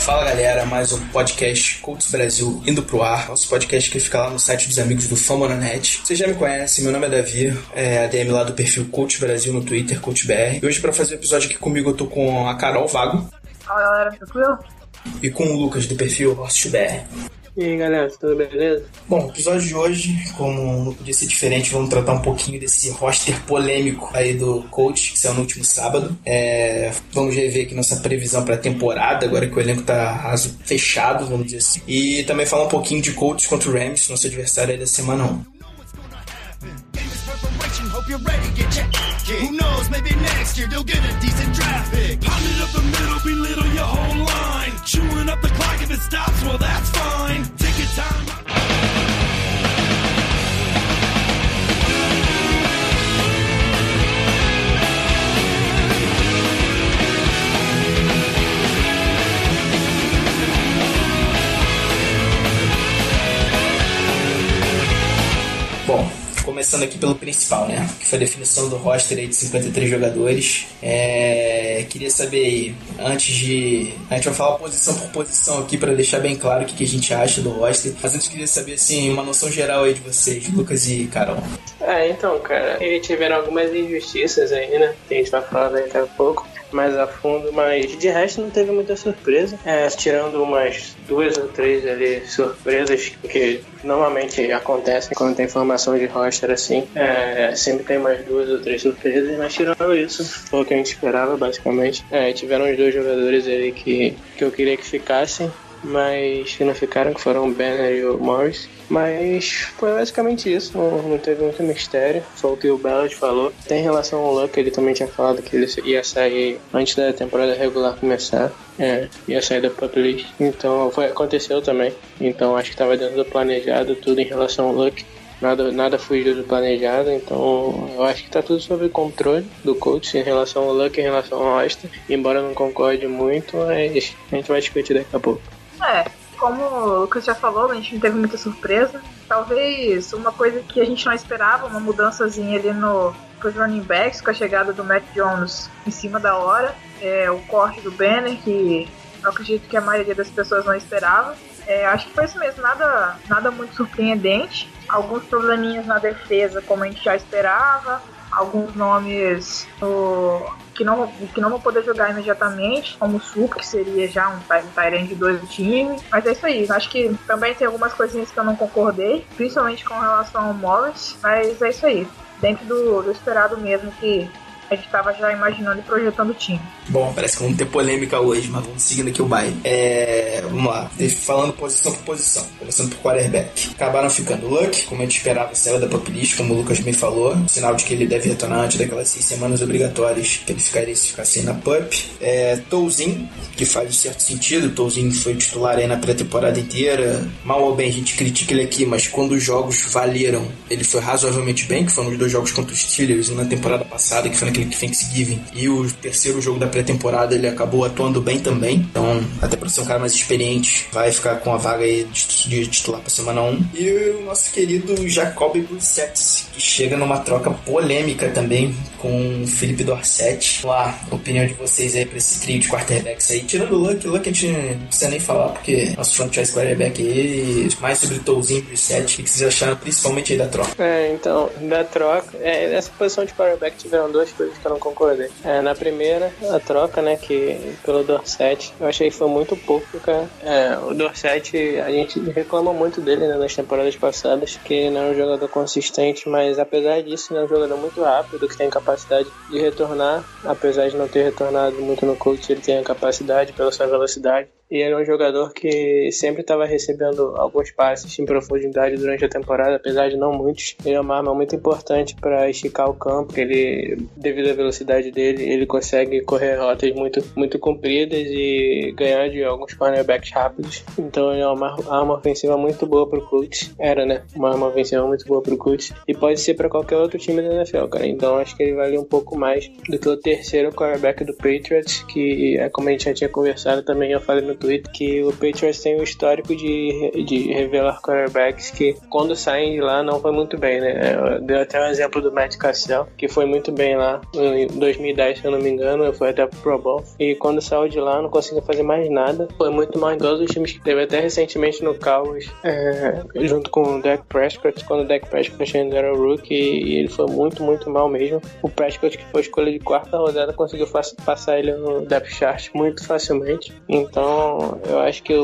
Fala galera, mais um podcast Colts Brasil indo pro ar. Nosso podcast que fica lá no site dos amigos do Famonanet. Vocês já me conhecem, meu nome é Davi, é ADM lá do perfil Coach Brasil no Twitter, CoachBR. E hoje para fazer o episódio aqui comigo eu tô com a Carol Vago. Fala galera, tranquilo? E com o Lucas do perfil HostBR. E aí galera, tudo beleza? Bom, o episódio de hoje, como não podia ser diferente, vamos tratar um pouquinho desse roster polêmico aí do coach, que saiu no último sábado. É, vamos rever aqui nossa previsão para a temporada, agora que o elenco tá raso fechado, vamos dizer assim. E também falar um pouquinho de coach contra o Rams, nosso adversário aí da semana 1. Pay this preparation, hope you're ready, get your Who knows, maybe next year they'll get a decent draft up the middle, belittle your whole line. Chewing up the clock if it stops, well that's fine. Take your time. Bom, começando aqui pelo principal, né? Que foi a definição do roster aí de 53 jogadores. É, queria saber aí, antes de. A gente vai falar posição por posição aqui para deixar bem claro o que, que a gente acha do roster. Mas antes queria saber, assim, uma noção geral aí de vocês, Lucas e Carol. É, então, cara, eles tiveram algumas injustiças aí, né? Que a gente vai falar daqui a pouco mais a fundo, mas de resto não teve muita surpresa. É, tirando umas duas ou três ali surpresas que normalmente acontecem quando tem formação de roster assim. É, sempre tem mais duas ou três surpresas, mas tirando isso, foi o que a gente esperava basicamente. É, tiveram os dois jogadores ali que, que eu queria que ficassem, mas que não ficaram, que foram o Banner e o Morris. Mas foi basicamente isso, não, teve muito mistério, foi o que o Ballard falou. Tem relação ao Luck, ele também tinha falado que ele ia sair antes da temporada regular começar, é, ia sair da Publish. Então foi, aconteceu também, então acho que estava dentro do planejado tudo em relação ao Luck. Nada, nada fugiu do planejado, então eu acho que está tudo sob controle do coach em relação ao Luck, em relação ao Austin. Embora eu não concorde muito, mas a gente vai discutir daqui a pouco. É, como o Lucas já falou, a gente não teve muita surpresa. Talvez uma coisa que a gente não esperava, uma mudançazinha ali no os running backs com a chegada do Matt Jones em cima da hora. É, o corte do Banner, que eu acredito que a maioria das pessoas não esperava. É, acho que foi isso mesmo, nada, nada muito surpreendente. Alguns probleminhas na defesa, como a gente já esperava. Alguns nomes no, que, não, que não vão poder jogar imediatamente, como o Sup, que seria já um, Tyrant de dois do time. Mas é isso aí. Acho que também tem algumas coisinhas que eu não concordei, principalmente com relação ao Morris. Mas é isso aí. Dentro do, do esperado mesmo que a gente estava já imaginando e projetando o time. Bom, parece que vamos ter polêmica hoje, mas vamos seguindo aqui o baile. É, vamos lá, falando posição por posição, começando por quarterback. Acabaram ficando Luck, como a gente esperava, saiu da populist, como o Lucas me falou, sinal de que ele deve retornar antes daquelas seis semanas obrigatórias que ele ficaria se ficasse na pup. É, Touzin, que faz um certo sentido, Touzin foi titular aí na pré-temporada inteira. Mal ou bem, a gente critica ele aqui, mas quando os jogos valeram, ele foi razoavelmente bem, que foram os dois jogos contra os Steelers, um na temporada passada, que foi naquele Thanksgiving, e o terceiro jogo da pré-temporada ele acabou atuando bem também. Então, até para ser um cara mais experiente, vai ficar com a vaga aí de titular para semana 1. E o nosso querido Jacob Brissett, que chega numa troca polêmica também com o Felipe Dorset. Lá, opinião de vocês aí para esse trio de quarterbacks aí. Tirando o Luck, o Luck a gente não precisa nem falar, porque nosso franchise quarterback aí, mais sobre o Touzinho e Brissett, o que vocês acharam principalmente aí da troca? É, então, da troca, é, nessa posição de quarterback tiveram duas coisas que eu não concordei. É, na primeira, a troca, né, que pelo Dorset, eu achei que foi muito pouco, cara. É, o Dorset, a gente reclama muito dele né, nas temporadas passadas, que ele não é um jogador consistente, mas apesar disso, ele é um jogador muito rápido, que tem capacidade de retornar, apesar de não ter retornado muito no coach, ele tem a capacidade pela sua velocidade E é um jogador que sempre estava recebendo alguns passes em profundidade durante a temporada, apesar de não muitos. Ele é uma arma muito importante para esticar o campo. Ele, devido à velocidade dele, ele consegue correr rotas muito, muito compridas e ganhar de alguns cornerbacks rápidos. Então ele é uma arma ofensiva muito boa para o Colts. Era, né? Uma arma ofensiva muito boa para o Colts. E pode ser para qualquer outro time da NFL, cara. Então acho que ele vale um pouco mais do que o terceiro quarterback do Patriots, que é como a gente já tinha conversado também, eu falei no Que o Patriots tem um histórico de, de revelar quarterbacks que quando saem de lá não foi muito bem, né? Deu até um exemplo do Matt Cassell, que foi muito bem lá em 2010, se eu não me engano, foi até pro Pro Bowl. E quando saiu de lá não conseguiu fazer mais nada. Foi muito todos os times que teve, até recentemente no Cowboys, é, junto com o Dak Prescott, quando o Dak Prescott ainda era o rookie, e ele foi muito, muito mal mesmo. O Prescott, que foi escolha de quarta rodada, conseguiu passar ele no depth chart muito facilmente. Então, eu acho que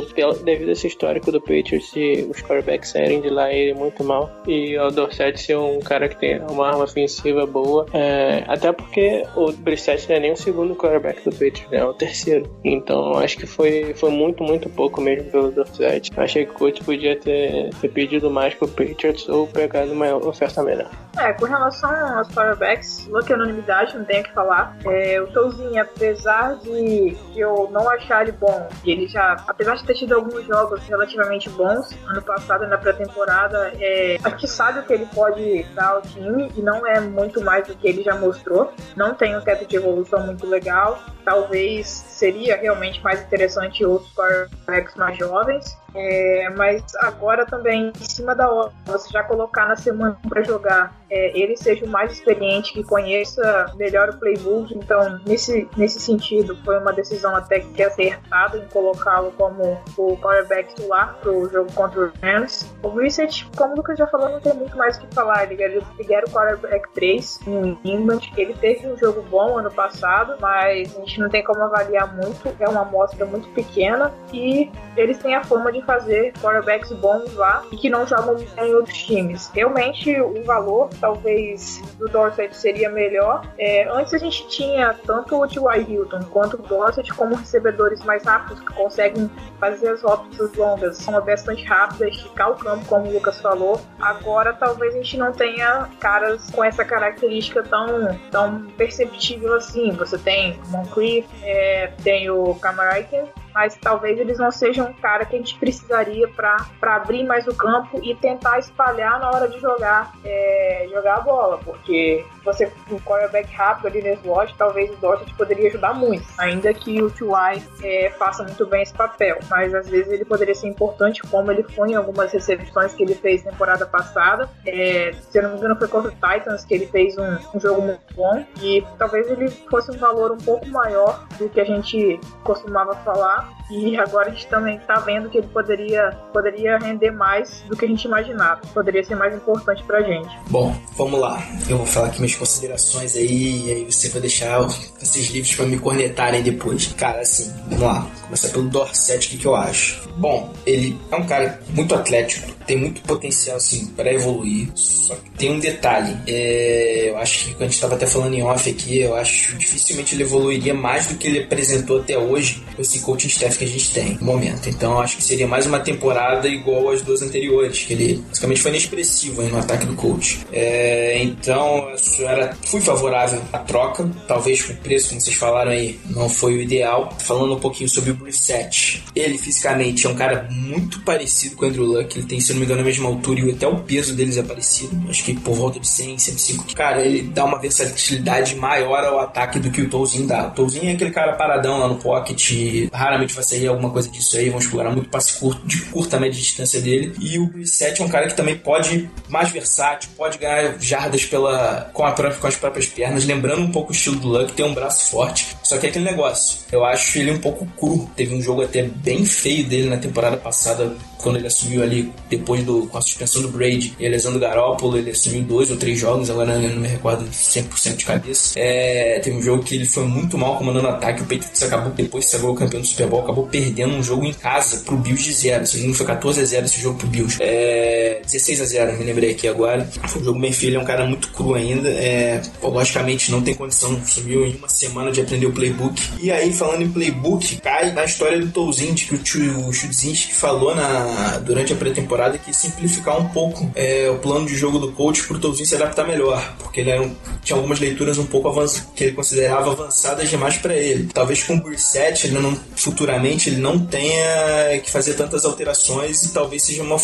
devido a esse histórico do Patriots os quarterbacks saírem de lá ele muito mal, e o Dorset ser um cara que tem uma arma ofensiva boa, é, até porque o Brissett não é nem o segundo quarterback do Patriots, né? é o terceiro. Então, acho que foi, foi muito, muito pouco mesmo pelo Dorset. Achei que o coach podia ter, ter pedido mais pro Patriots ou pegado uma oferta melhor. É, com relação aos quarterbacks, Luck é unanimidade, não tenho o que falar. É, o Tolzinho, apesar de, de eu não achar ele bom, ele já, apesar de ter tido alguns jogos relativamente bons, ano passado na pré-temporada, é, acho que sabe o que ele pode dar ao time e não é muito mais do que ele já mostrou. Não tem um teto de evolução muito legal. Talvez seria realmente mais interessante outros quarterbacks mais jovens. É, mas agora também, em cima da hora, você já colocar na semana para jogar, é, ele seja o mais experiente, que conheça melhor o playbook. Então, nesse, nesse sentido, foi uma decisão até que acertada em colocá-lo como o quarterback titular para o jogo contra o Rams. O Research, como o Lucas já falou, não tem muito mais o que falar. Ele, ele era o quarterback 3 no England. Ele teve um jogo bom ano passado, mas a gente não tem como avaliar muito. É uma amostra muito pequena e eles têm a forma de fazer quarterbacks bons lá e que não jogam em outros times. Realmente, o valor, talvez, do Dorset seria melhor. É, antes a gente tinha tanto o T.Y. Hilton quanto o Dorset como recebedores mais rápidos que conseguem fazer as rotas longas, são bastante rápidas, esticar o campo, como o Lucas falou. Agora, talvez a gente não tenha caras com essa característica tão, tão perceptível assim. Você tem Moncrief, é, tem o Camaraiken, mas talvez eles não sejam um cara que a gente precisaria para abrir mais o campo e tentar espalhar na hora de jogar, é, jogar a bola, porque você um quarterback rápido ali no slot, talvez o Dorset poderia ajudar muito, ainda que o T.Y. É, faça muito bem esse papel, mas às vezes ele poderia ser importante, como ele foi em algumas recepções que ele fez temporada passada. É, se eu não me engano, foi contra o Titans que ele fez um, um jogo muito bom e talvez ele fosse um valor um pouco maior do que a gente costumava falar e agora a gente também está vendo que ele poderia, poderia render mais do que a gente imaginava. Poderia ser mais importante pra gente. Bom, vamos lá. Eu vou falar aqui minhas considerações aí, e aí você vai deixar esses livros para me cornetarem depois. Cara, assim, vamos lá. Começar pelo Dorset, o que, que eu acho? Bom, ele é um cara muito atlético, tem muito potencial, assim, para evoluir. Só que tem um detalhe. É, eu acho que quando a gente estava até falando em off aqui, eu acho dificilmente ele evoluiria mais do que ele apresentou até hoje com esse coaching staff que a gente tem no momento. Então acho que seria mais uma temporada igual às duas anteriores, que ele basicamente foi inexpressivo no ataque do coach. É, então eu era, fui favorável à troca, talvez o preço, como vocês falaram aí, não foi o ideal. Falando um pouquinho sobre o Brissett, ele fisicamente é um cara muito parecido com o Andrew Luck, ele tem, se não me engano, a mesma altura e até o peso deles é parecido, acho que por volta de 100, 105. Cara, ele dá uma versatilidade maior ao ataque do que o Tolzinho dá. O Tolzinho é aquele cara paradão lá no pocket, raramente vai sair alguma coisa disso aí, vão explorar muito passe curto, de curta média distância dele. E o Brissett é um cara que também pode, mais versátil, pode ganhar jardas pela, com, a com as próprias pernas, lembrando um pouco o estilo do Luck, tem um braço forte. Só que é aquele negócio, eu acho ele um pouco cru. Teve um jogo até bem feio dele na temporada passada quando ele assumiu ali, depois do, com a suspensão do Brady e a lesão do Garoppolo, ele assumiu dois ou três jogos, agora eu não me recordo 100% de cabeça. É, teve um jogo que ele foi muito mal comandando ataque, o Patriots acabou, depois de ser o campeão do Super Bowl, acabou perdendo um jogo em casa pro Bills de zero, se não foi 14 a 0 esse jogo pro Bills. É, 16 a 0 me lembrei aqui agora. Foi um jogo bem feio, ele é um cara muito cru ainda, é, logicamente não tem condição, sumiu em uma semana de aprender o playbook. E aí, falando em playbook, cai na história do Tolzinski, que o Chudzinski falou na, durante a pré-temporada que simplificar um pouco é, o plano de jogo do coach pro Tolzinho se adaptar melhor, porque ele um, tinha algumas leituras um pouco avançadas, que ele considerava avançadas demais para ele. Talvez com o Brissett, ele não, futuramente, ele não tenha que fazer tantas alterações e talvez seja uma,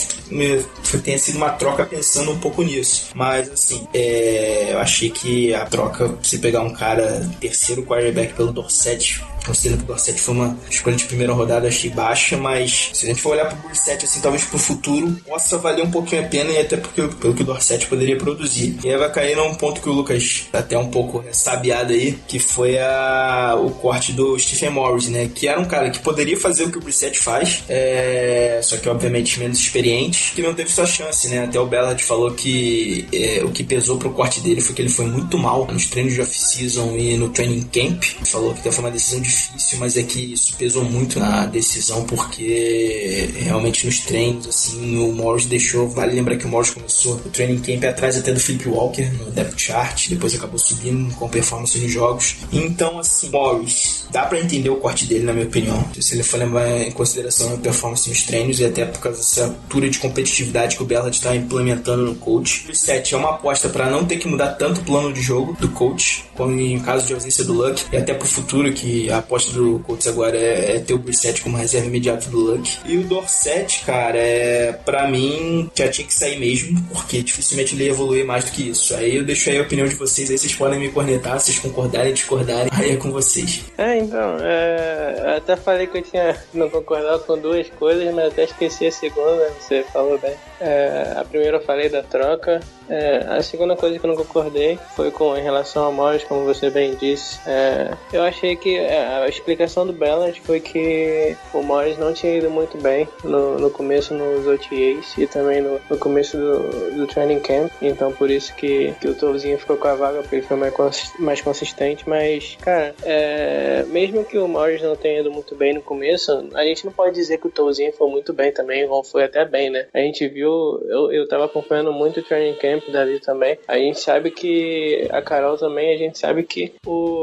tenha sido uma troca pensando um pouco nisso. Mas, assim, é, eu achei que a troca, se pegar um cara terceiro quarterback pelo Dorset, considerando que o Dorset foi uma escolha de primeira rodada, achei baixa, mas se a gente for olhar pro Dorset, assim, talvez pro futuro, possa valer um pouquinho a pena e até porque, pelo que o Dorset poderia produzir. E aí vai cair num ponto que o Lucas tá até um pouco ressabiado aí, que foi a, o corte do Stephen Morris, né? Que era um cara que poderia fazer o que o Brissett faz, é, só que obviamente menos experiente, que não teve sua chance, né? Até o Bellard falou que é, o que pesou pro corte dele foi que ele foi muito mal nos treinos de off-season e no training camp. Falou que foi uma decisão difícil, mas é que isso pesou muito na decisão, porque realmente nos treinos, assim, o Morris deixou. Vale lembrar que o Morris começou o training camp atrás até do Philip Walker no depth chart, depois acabou subindo com performance nos jogos. Então, assim, Morris, dá para entender o corte dele, na minha opinião. Se ele for levar em consideração a performance nos treinos e até por causa dessa altura de competitividade que o Bellard está implementando no coach. O 7 é uma aposta para não ter que mudar tanto o plano de jogo do coach, como em caso de ausência do Luck, e até pro futuro, que a aposta do coach agora é, é ter o Brissett como reserva imediata do Luck. E o Dorset, cara, é para mim já tinha que sair mesmo, porque dificilmente ele ia evoluir mais do que isso. Aí eu deixo aí a opinião de vocês, aí vocês podem me cornetar, vocês concordarem, discordarem, aí é com vocês. É, então, é, até falei que eu tinha não concordado com duas coisas, mas até esqueci a segunda, você falou bem. É, a primeira eu falei da troca, é, a segunda coisa que eu não concordei foi com em relação ao Morris, como você bem disse. É, eu achei que é, a explicação do Balance foi que o Morris não tinha ido muito bem no, no começo nos OTAs e também no, no começo do, do, training camp. Então por isso que, que o Tolzinho ficou com a vaga, porque ele foi mais, mais consistente. Mas, cara, é, mesmo que o Morris não tenha ido muito bem no começo, a gente não pode dizer que o Tolzinho foi muito bem também, ou foi até bem, né? A gente viu, eu, eu tava acompanhando muito o training camp dali também. A gente sabe que a Carol também, a gente sabe que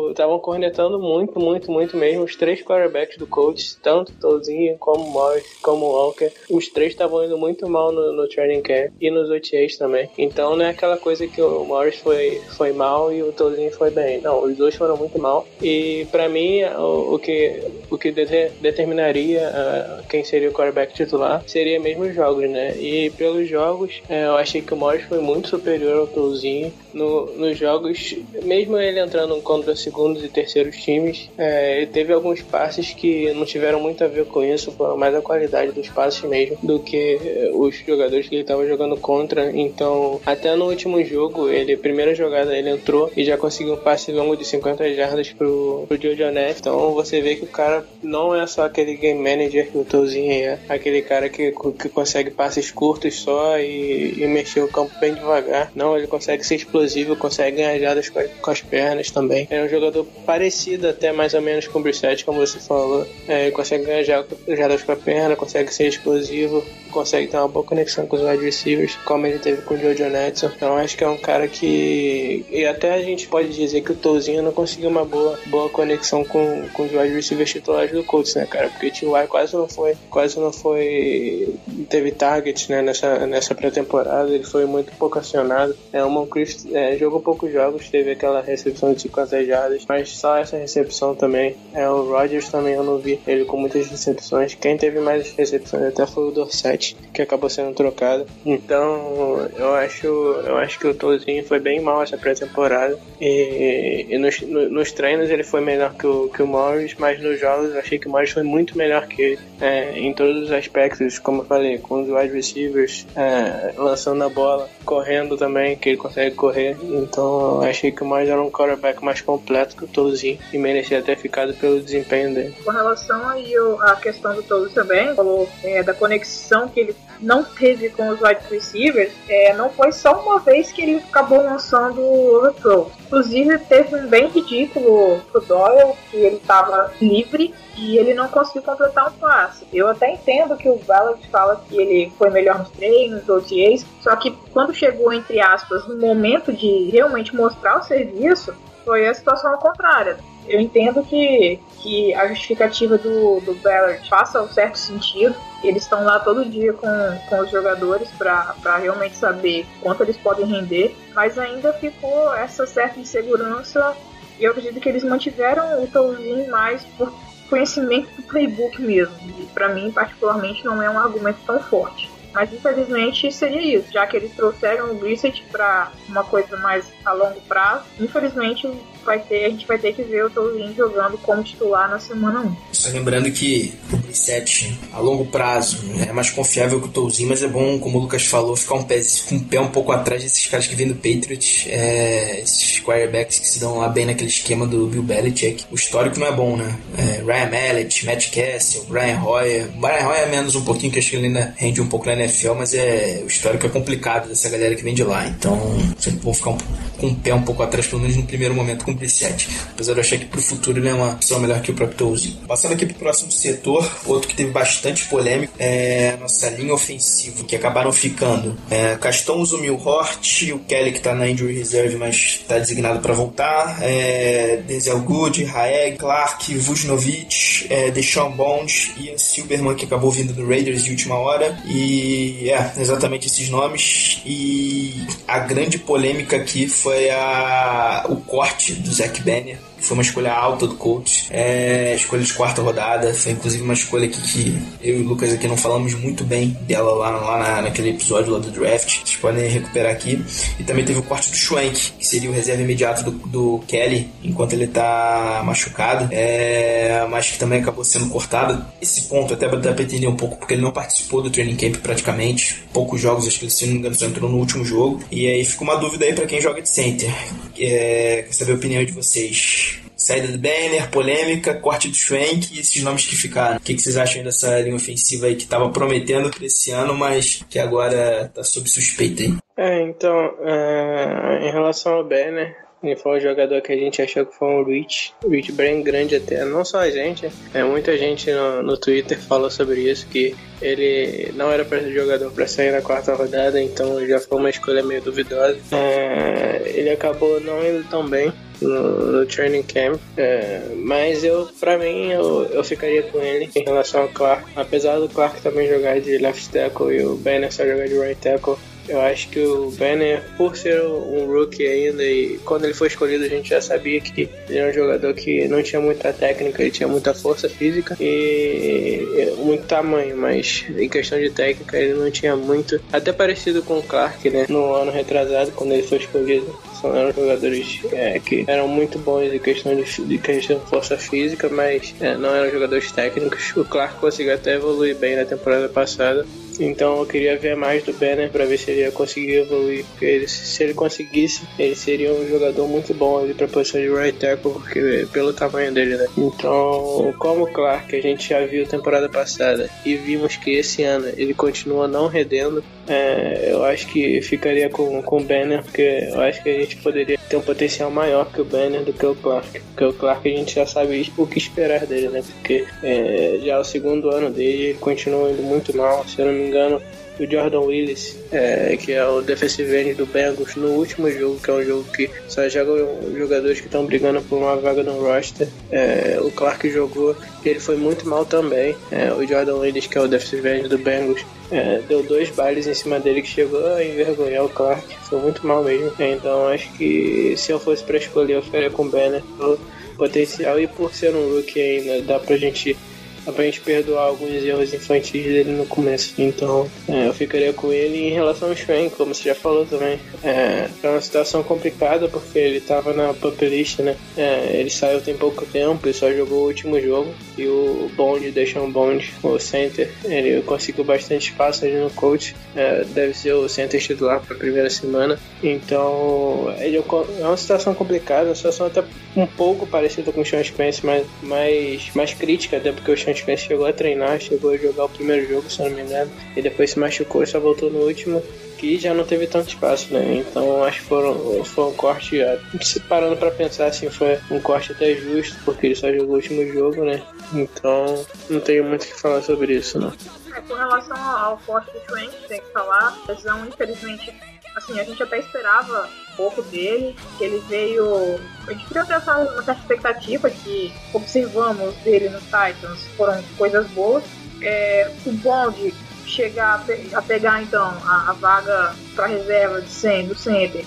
estavam cornetando muito, muito, muito mesmo os três quarterbacks do coach, tanto Tozinho como Morris, como Walker. Os três estavam indo muito mal no, no training camp e nos OTAs também. Então não é aquela coisa que o Morris foi, foi mal e o Tozinho foi bem. Não, os dois foram muito mal. E para mim, o, o, que, o que de, determinaria uh, quem seria o quarterback titular seria mesmo os jogos, né? E pelos jogos, uh, eu achei que o Morris foi muito superior ao Tolzinho no, nos jogos, mesmo ele entrando contra segundos e terceiros times, é, ele teve alguns passes que não tiveram muito a ver com isso, foram mais a qualidade dos passes mesmo do que os jogadores que ele estava jogando contra. Então, até no último jogo, ele, primeira jogada, ele entrou e já conseguiu um passe longo de 50 jardas pro, pro Neff. Então, você vê que o cara não é só aquele game manager que o Tolzinho é, aquele cara que, que consegue passes curtos só e, e mexer o campo bem devagar. Não, ele consegue ser explosivo, consegue ganhar jadas com, com as pernas também. É um jogador parecido até mais ou menos com o Brissett, como você falou. É, consegue ganhar jadas com a perna, consegue ser explosivo, consegue ter uma boa conexão com os wide receivers, como ele teve com o Jojo Netson. Então acho que é um cara que. E até a gente pode dizer que o Tozinho não conseguiu uma boa, boa conexão com, com os wide receivers titulares do Colts, né, cara? Porque o T.Y. quase não foi. Quase não foi. Teve target, né, nessa, nessa pré-temporada. Ele foi muito pouco acionado. É, o Moncrief é, jogou poucos jogos, teve aquela recepção de 50 jardas, mas só essa recepção também. É, o Rodgers também eu não vi ele com muitas recepções. Quem teve mais recepções até foi o Dorset, que acabou sendo trocado. Então eu acho, eu acho que o Tozinho foi bem mal essa pré-temporada. E, e nos, no, nos, treinos ele foi melhor que o, que o Morris, mas nos jogos eu achei que o Morris foi muito melhor que ele. É, em todos os aspectos, como eu falei, com os wide receivers, é, lançando a bola, correndo também, que ele consegue correr. Então eu achei que o Morris era um quarterback mais completo que o Tozinho e merecia ter ficado pelo desempenho dele. Com relação aí à questão do Tozinho também, falou é, da conexão que ele não teve com os wide receivers, é, não foi só uma vez que ele acabou lançando o overthrow. Inclusive, teve um bem ridículo pro Doyle, que ele estava livre e ele não conseguiu completar um passe. Eu até entendo que o Ballard fala que ele foi melhor nos treinos, nos OTAs, só que quando chegou, entre aspas, no momento de realmente mostrar o serviço, foi a situação ao contrário Eu entendo que, que a justificativa do, do Ballard faça um certo sentido. Eles estão lá todo dia com, com os jogadores para realmente saber quanto eles podem render, mas ainda ficou essa certa insegurança e eu acredito que eles mantiveram o Tolzin mais por conhecimento do playbook mesmo. E para mim, particularmente, não é um argumento tão forte. Mas infelizmente seria isso, já que eles trouxeram o Brissett para uma coisa mais a longo prazo. Infelizmente vai ter, a gente vai ter que ver o Tolin jogando como titular na semana 1. Só lembrando que o Brissett, a longo prazo, é mais confiável que o Tolzin, mas é bom, como o Lucas falou, ficar um pé, com um pé um pouco atrás desses caras que vêm do Patriots, é, esses quarterbacks que se dão lá bem naquele esquema do Bill Belichick. O histórico não é bom, né? É, Ryan Mallet, Matt Castle, Brian Hoyer. Brian Hoyer é menos um pouquinho, que acho que ele ainda rende um pouco na NFL, mas é, o histórico é complicado dessa galera que vem de lá. Então, sempre vou ficar um, com o pé um pouco atrás, pelo menos no primeiro momento, com o Brissett. Apesar de eu achar que pro futuro ele é uma opção melhor que o próprio Tolzien. Passando aqui pro próximo setor, outro que teve bastante polêmica é a nossa linha ofensiva, que acabaram ficando é, Castão Zumil Hort, o Kelly que tá na injury reserve, mas tá designado para voltar, é, Denzel Good, Raeg, Clark, Vujnovic, é, Deshaun Bond e a Silberman que acabou vindo do Raiders de última hora. E é, exatamente esses nomes. E a grande polêmica aqui foi a, o corte do Zac Banner foi uma escolha alta do coach, é, escolha de quarta rodada, foi inclusive uma escolha aqui que eu e o Lucas aqui não falamos muito bem dela lá, lá na, naquele episódio lá do draft, vocês podem recuperar aqui. E também teve o corte do Schwank, que seria o reserva imediato do, do Kelly, enquanto ele tá machucado, é, mas que também acabou sendo cortado. Esse ponto até dá pra entender um pouco, porque ele não participou do training camp praticamente, poucos jogos, acho que ele, se não me engano, só entrou no último jogo. E aí fica uma dúvida aí para quem joga de center. É, quer saber a opinião de vocês saída do Banner, polêmica, corte do Schwenk e esses nomes que ficaram. O que, vocês acham dessa linha ofensiva aí que estava prometendo para esse ano, mas que agora está sob suspeita aí? É, então, é, em relação ao Banner, ele foi um jogador que a gente achou que foi um reach, reach bem grande até. Não só a gente, é, muita gente no, no Twitter falou sobre isso, que ele não era para ser jogador para sair na quarta rodada, então já foi uma escolha meio duvidosa. É, ele acabou não indo tão bem no, no training camp, é, mas eu, para mim, eu, eu ficaria com ele em relação ao Clark. Apesar do Clark também jogar de left tackle e o Banner só jogar de right tackle, eu acho que o Banner, por ser um rookie ainda, e quando ele foi escolhido a gente já sabia que ele era um jogador que não tinha muita técnica, ele tinha muita força física e muito tamanho, mas em questão de técnica ele não tinha muito. Até parecido com o Clark, né? No ano retrasado, quando ele foi escolhido. São, eram jogadores é, que eram muito bons em questão de, de questão de força física, mas é, não eram jogadores técnicos. O Clark conseguiu até evoluir bem na temporada passada então eu queria ver mais do Banner para ver se ele ia conseguir evoluir. Ele, se ele conseguisse, ele seria um jogador muito bom ali para posição de right tackle, porque pelo tamanho dele, né? Então, como o Clark a gente já viu temporada passada e vimos que esse ano ele continua não redendo, é, eu acho que ficaria com, com o Banner, porque eu acho que poderia ter um potencial maior que o Banner do que o Clark. Porque o Clark a gente já sabe o que esperar dele, né? Porque é, já é o segundo ano dele ele continua indo muito mal, se eu não me engano, o Jordan Willis, é, que é o defensive end do Bengals, no último jogo, que é um jogo que só jogam jogadores que estão brigando por uma vaga no roster. É, o Clark jogou e ele foi muito mal também. É, o Jordan Willis, que é o defensive end do Bengals, é, deu dois bailes em cima dele que chegou a envergonhar o Clark. Foi muito mal mesmo. Então acho que se eu fosse para escolher, eu ficaria com o Banner pelo potencial e por ser um rookie ainda, dá pra gente pra gente perdoar alguns erros infantis dele no começo. Então, é, eu ficaria com ele em relação ao Schwenk, como você já falou também. É, é uma situação complicada porque ele tava na pump list, né? É, ele saiu tem pouco tempo e só jogou o último jogo. E o Bond, deixou um Bond, o center, ele conseguiu bastante espaço ali no coach. É, deve ser o center titular pra primeira semana. Então, ele é, é uma situação complicada, uma situação até um pouco parecida com o Sean Spence, mas mais, mais crítica, até porque o Sean Spence chegou a treinar, chegou a jogar o primeiro jogo, se não me engano, e depois se machucou e só voltou no último, que já não teve tanto espaço, né? Então acho que foram, foi um corte, se parando para pensar assim, foi um corte até justo, porque ele só jogou o último jogo, né? Então não tenho muito o que falar sobre isso, não. É, com relação ao corte do Schwenk, tem que falar, a lesão infelizmente assim, a gente até esperava um pouco dele, que ele veio. A gente criou até uma certa expectativa que observamos dele no Titans foram coisas boas. É, o Bond chegar a, pe a pegar então a, a vaga para reserva de 100 do center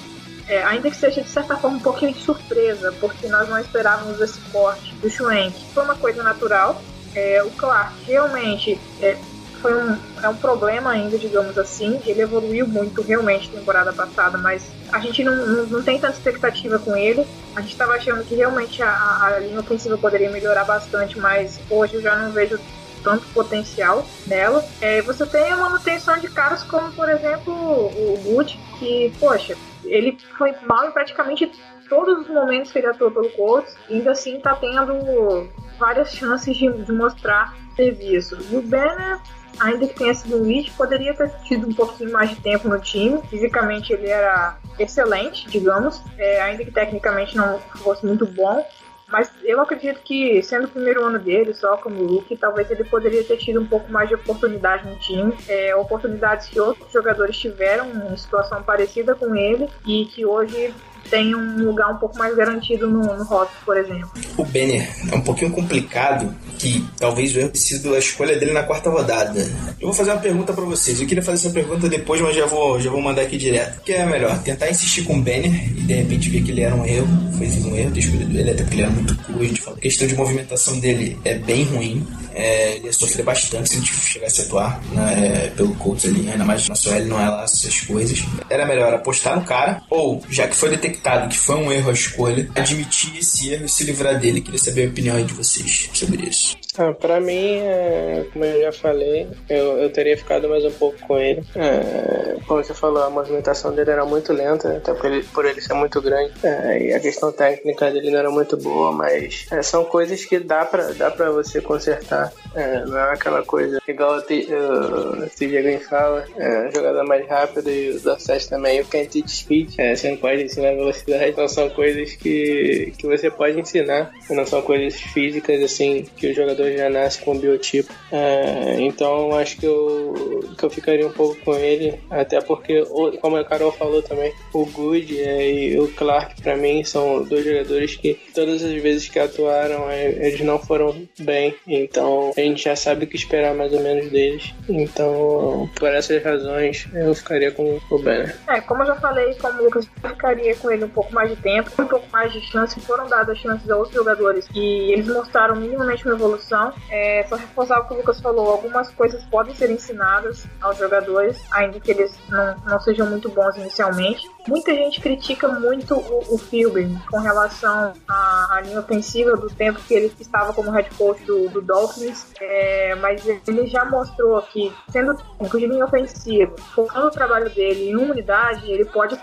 é, ainda que seja de certa forma um pouquinho de surpresa, porque nós não esperávamos esse corte do Schwenk. Foi uma coisa natural. É, o Clark realmente é, foi um, é um problema ainda, digamos assim. Ele evoluiu muito realmente temporada passada, mas a gente não, não, não tem tanta expectativa com ele. A gente estava achando que realmente a, a linha ofensiva poderia melhorar bastante, mas hoje eu já não vejo tanto potencial nela. É, você tem a manutenção de caras como, por exemplo, o Wood, que, poxa, ele foi mal em praticamente todos os momentos que ele atuou pelo Colts, ainda assim está tendo várias chances de, de mostrar serviço. E o Banner ainda que tenha sido um lead, poderia ter tido um pouquinho mais de tempo no time. Fisicamente ele era excelente, digamos, é, ainda que tecnicamente não fosse muito bom. Mas eu acredito que, sendo o primeiro ano dele, só como Luke, talvez ele poderia ter tido um pouco mais de oportunidade no time. É, oportunidades que outros jogadores tiveram em situação parecida com ele e que hoje tem um lugar um pouco mais garantido no, no roster, por exemplo. O Banner é um pouquinho complicado, que talvez o erro tenha sido a escolha dele na quarta rodada. Eu vou fazer uma pergunta para vocês. Eu queria fazer essa pergunta depois, mas já vou, já vou mandar aqui direto. O que é melhor? Tentar insistir com o Banner e de repente ver que ele era um erro, fez um erro ter escolhido ele, até porque ele era muito cool, a gente. A questão de movimentação dele é bem ruim. É, ele sofrer bastante se a gente chegasse a atuar né, pelo Colts ali, ainda mais sua L não é lá essas coisas. Era melhor apostar no cara, ou, já que foi detectado que foi um erro a escolha, admitir esse erro e se livrar dele. Queria saber a opinião de vocês sobre isso. Ah, pra mim, é, como eu já falei, eu, eu teria ficado mais um pouco com ele. É, como você falou, a movimentação dele era muito lenta, até por ele, por ele ser muito grande. É, e a questão técnica dele não era muito boa, mas é, são coisas que dá pra, dá você consertar. É, não é aquela coisa igual o Steve Green fala, é, jogada mais rápida e o Dorset também, o Can't Speed. É, você não pode ensinar velocidade, então são coisas que, que você pode ensinar, não são coisas físicas assim que o jogador já nasce com o biotipo. É, então acho que eu, que eu ficaria um pouco com ele, até porque, como a Carol falou também, o Good é, e o Clark para mim são dois jogadores que todas as vezes que atuaram é, eles não foram bem, então a gente já sabe o que esperar mais ou menos deles. Então, por essas razões, eu ficaria com o Banner. É, como eu já falei, como o Lucas, eu ficaria com ele um pouco mais de tempo, um pouco mais de chance, foram dadas chances a outros jogadores e eles mostraram minimamente uma evolução questão. É, só reforçar o que o Lucas falou, algumas coisas podem ser ensinadas aos jogadores, ainda que eles não, não sejam muito bons inicialmente. Muita gente critica muito o, o Philbin com relação à, à, linha ofensiva do tempo que ele estava como head coach do, do Dolphins, é, mas ele já mostrou que, sendo de linha ofensiva, focando o trabalho dele em uma unidade, ele pode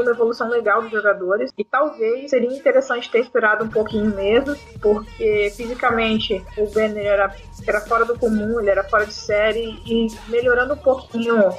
uma evolução legal dos jogadores. E talvez seria interessante ter esperado um pouquinho mesmo, porque fisicamente o Banner era, era fora do comum, ele era fora de série e melhorando um pouquinho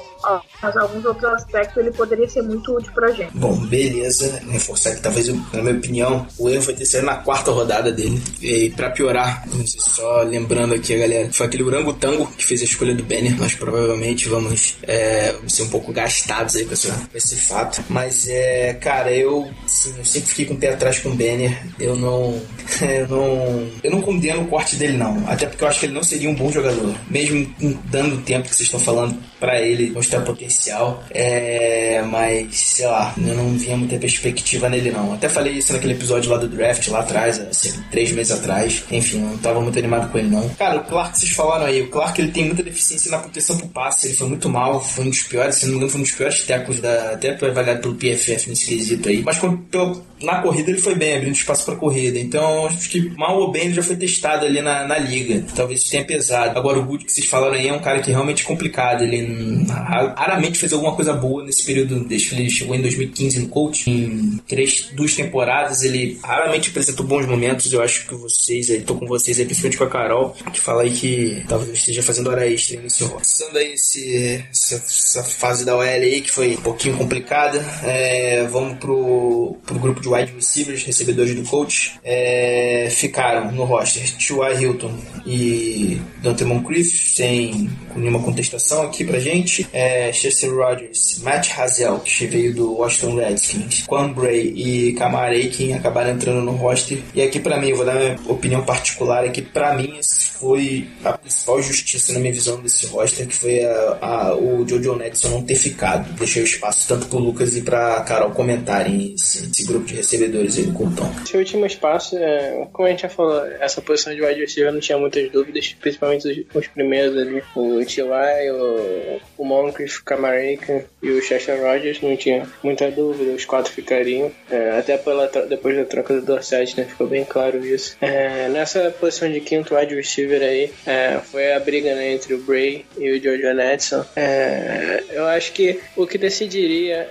alguns outros aspectos ele poderia ser muito útil pra gente. Bom, beleza, reforçar que talvez, na minha opinião, o erro foi ter sido na quarta rodada dele. E pra piorar, só lembrando aqui a galera, foi aquele orangotango que fez a escolha do Banner, nós provavelmente vamos é, ser um pouco gastados aí com esse, com esse fato, mas mas é, cara, eu, sim, eu sempre fiquei com o pé atrás com o Banner. Eu não, eu não, eu não condeno o corte dele não, até porque eu acho que ele não seria um bom jogador, mesmo dando o tempo que vocês estão falando para ele mostrar potencial. É, mas sei lá, eu não via muita perspectiva nele não. Até falei isso naquele episódio lá do draft lá atrás, assim, três meses atrás. Enfim, não tava muito animado com ele não. Cara, o Clark vocês falaram aí, o Clark ele tem muita deficiência na proteção pro passe. Ele foi muito mal, foi um dos piores, se não me engano, foi um dos piores tecos da até avaliado pelo PFF nesse quesito aí. Mas quando, pelo, na corrida ele foi bem, abrindo espaço para corrida. Então, acho que mal ou bem ele já foi testado ali na, na liga. Talvez isso tenha pesado. Agora, o Good que vocês falaram aí é um cara que é realmente complicado. Ele raramente fez alguma coisa boa nesse período desde que ele chegou em 2015 no coach. Em três, duas temporadas, ele raramente apresentou bons momentos. Eu acho que vocês aí, tô com vocês aí, principalmente com a Carol, que fala aí que talvez esteja fazendo hora extra nesse. Passando aí esse, essa, essa, fase da OL aí, que foi um pouquinho complicada, é, vamos pro, pro grupo de wide receivers, recebedores do coach. É, ficaram no roster T.Y. Hilton e Dante Moncrief, sem nenhuma contestação aqui pra gente. É, Chester Rogers, Matt Hazel, que veio do Washington Redskins, Quan Bray e Kamar Aiken acabaram entrando no roster. E aqui pra mim, eu vou dar minha opinião particular aqui, pra mim esse foi a principal justiça na minha visão desse roster, que foi a, a, o Jojo Nedson não ter ficado. Deixei o espaço tanto pro Lucas e pra Carol comentarem esse, esse grupo de recebedores aí do Colton. Esse último espaço, é, como a gente já falou, essa posição de wide receiver não tinha muitas dúvidas, principalmente os, os primeiros ali, o T.Y., o, o Moncrief, o Camaraica e o Chester Rogers, não tinha muita dúvida, os quatro ficariam, é, até pela, depois da troca do Dorset, né, ficou bem claro isso. É, nessa posição de quinto wide receiver aí, é, foi a briga né, entre o Bray e o Jojo Netson. É, eu acho que o que decidiria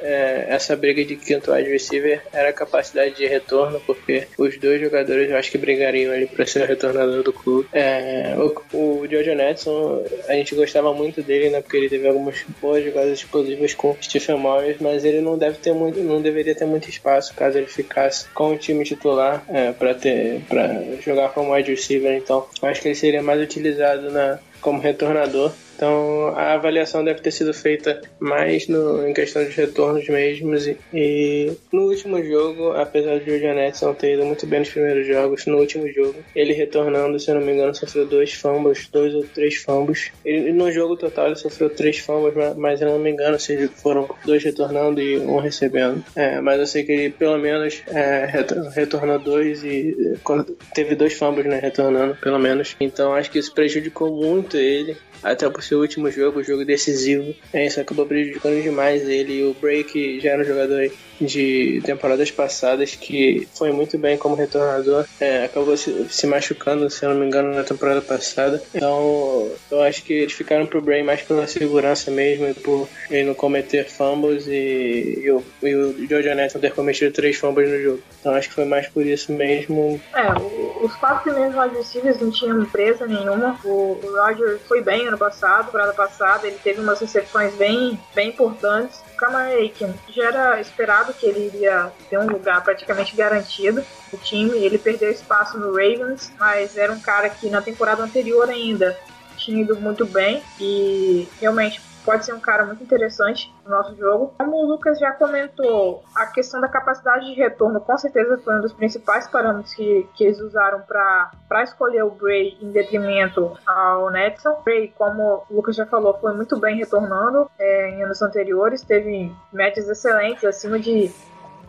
essa briga de quinto wide receiver era a capacidade de retorno, porque os dois jogadores eu acho que brigariam ali para ser o retornador do clube. É, o, o Jojo Netson, a gente gostava muito dele, né? Porque ele teve algumas boas jogadas explosivas com Stephen Morris, mas ele não deve ter muito, não deveria ter muito espaço caso ele ficasse com o time titular é, para ter, para jogar como wide receiver. Então, acho que ele seria mais utilizado na como retornador então a avaliação deve ter sido feita mais no, em questão de retornos mesmos. E, e no último jogo, apesar de o Janetson ter ido muito bem nos primeiros jogos, no último jogo, ele retornando, se eu não me engano, sofreu dois fumbles, dois ou três fumbles. Ele, no jogo total ele sofreu três fumbles, mas, eu não me engano se foram dois retornando e um recebendo. É, mas eu sei que ele pelo menos é, retornou dois e teve dois fumbles né, retornando, pelo menos. Então acho que isso prejudicou muito ele até por seu último jogo, jogo decisivo. É, isso acabou prejudicando demais ele. O Break já era um jogador de temporadas passadas que foi muito bem como retornador. É, acabou se, se, machucando, se eu não me engano, na temporada passada. Então, eu acho que eles ficaram pro Bray mais pela segurança mesmo e por ele não cometer fumbles e, e, o, e o ter cometido três fumbles no jogo. Então, acho que foi mais por isso mesmo. É, os quatro primeiros wide receivers não tinham presa nenhuma. O, o Roger foi bem ano passado, temporada passada, ele teve umas recepções bem, bem importantes. O Kamar Aiken já era esperado que ele iria ter um lugar praticamente garantido no time. Ele perdeu espaço no Ravens, mas era um cara que na temporada anterior ainda tinha ido muito bem e realmente pode ser um cara muito interessante no nosso jogo. Como o Lucas já comentou, a questão da capacidade de retorno com certeza foi um dos principais parâmetros que, que eles usaram para escolher o Bray em detrimento ao Netson. Bray, como o Lucas já falou, foi muito bem retornando é, em anos anteriores, teve médias excelentes, acima de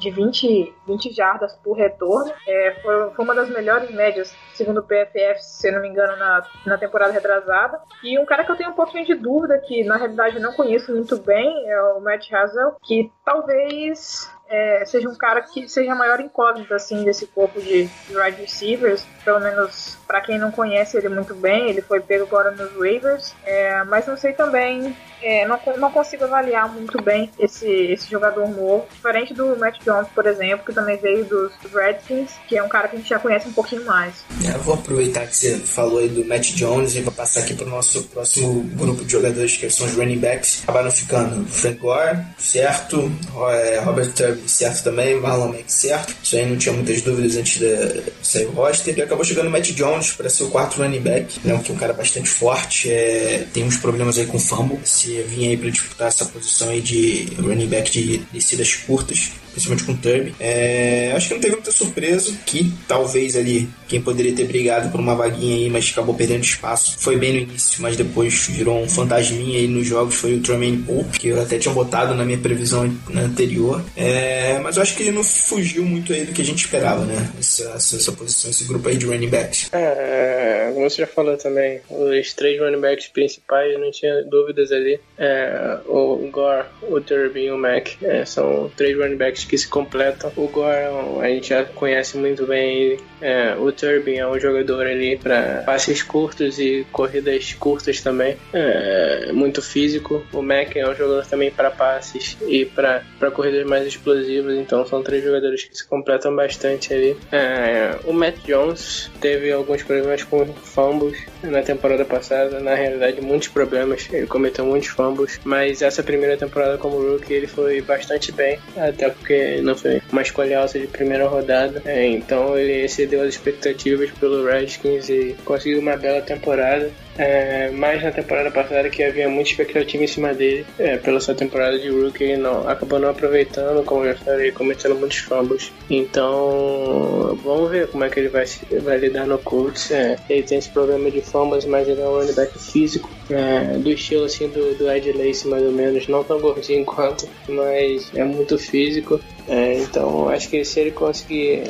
de 20, 20 jardas por retorno. É, foi, foi, uma das melhores médias, segundo o PFF, se não me engano, na, na temporada retrasada. E um cara que eu tenho um pouquinho de dúvida, que na realidade não conheço muito bem, é o Matt Hazel, que talvez é, seja um cara que seja a maior incógnita assim desse corpo de, de wide receivers, pelo menos para quem não conhece ele muito bem, ele foi pego agora nos waivers, é, mas não sei também, é, não, não consigo avaliar muito bem esse, esse jogador novo, diferente do Matt Jones, por exemplo, que também veio dos Redskins, que é um cara que a gente já conhece um pouquinho mais. É, vou aproveitar que você falou aí do Matt Jones e vou passar aqui para o nosso próximo grupo de jogadores que são os running backs. Acabaram ficando Frank Gore, certo, é, Robert Tubb, certo também, Marlon Mack, certo. Isso aí não tinha muitas dúvidas antes de sair o roster. E acabou chegando o Matt Jones para ser o quarto running back. Ele é um, cara bastante forte, é, tem uns problemas aí com fumble. Se vinha aí para disputar essa posição aí de running back de descidas curtas, principalmente com o Turby. É, acho que não teve muita surpresa, que talvez ali quem poderia ter brigado por uma vaguinha aí, mas acabou perdendo espaço, foi bem no início, mas depois virou um fantasminha aí nos jogos, foi o Tremaine Pope, que eu até tinha botado na minha previsão anterior. É, mas eu acho que ele não fugiu muito aí do que a gente esperava, né? Essa, essa, essa posição, esse grupo aí de running backs. É, como você já falou também, os três running backs principais, não tinha dúvidas ali. É, o Gore, o Turby e o Mac é, são três running backs que se completam. O Goran, a gente já conhece muito bem. É, o Turbin é um jogador ali para passes curtos e corridas curtas também. É, muito físico. O Mac é um jogador também para passes e para corridas mais explosivas. Então são três jogadores que se completam bastante ali. É, o Matt Jones teve alguns problemas com fumbles na temporada passada. Na realidade, muitos problemas. Ele cometeu muitos fumbles. Mas essa primeira temporada como rookie ele foi bastante bem. Até porque não foi uma escolha alta de primeira rodada. É, então ele excedeu as expectativas pelo Redskins e conseguiu uma bela temporada. É, mas na temporada passada que havia muita expectativa em cima dele é, pela sua temporada de rookie ele não, acabou não aproveitando, como já falei, cometendo muitos fumbles. Então vamos ver como é que ele vai, vai lidar no Colts. É, ele tem esse problema de fumbles, mas ele é um running back físico, é, do estilo assim do, do Ed Lace mais ou menos, não tão gordinho quanto, mas é muito físico. É, então acho que se ele conseguir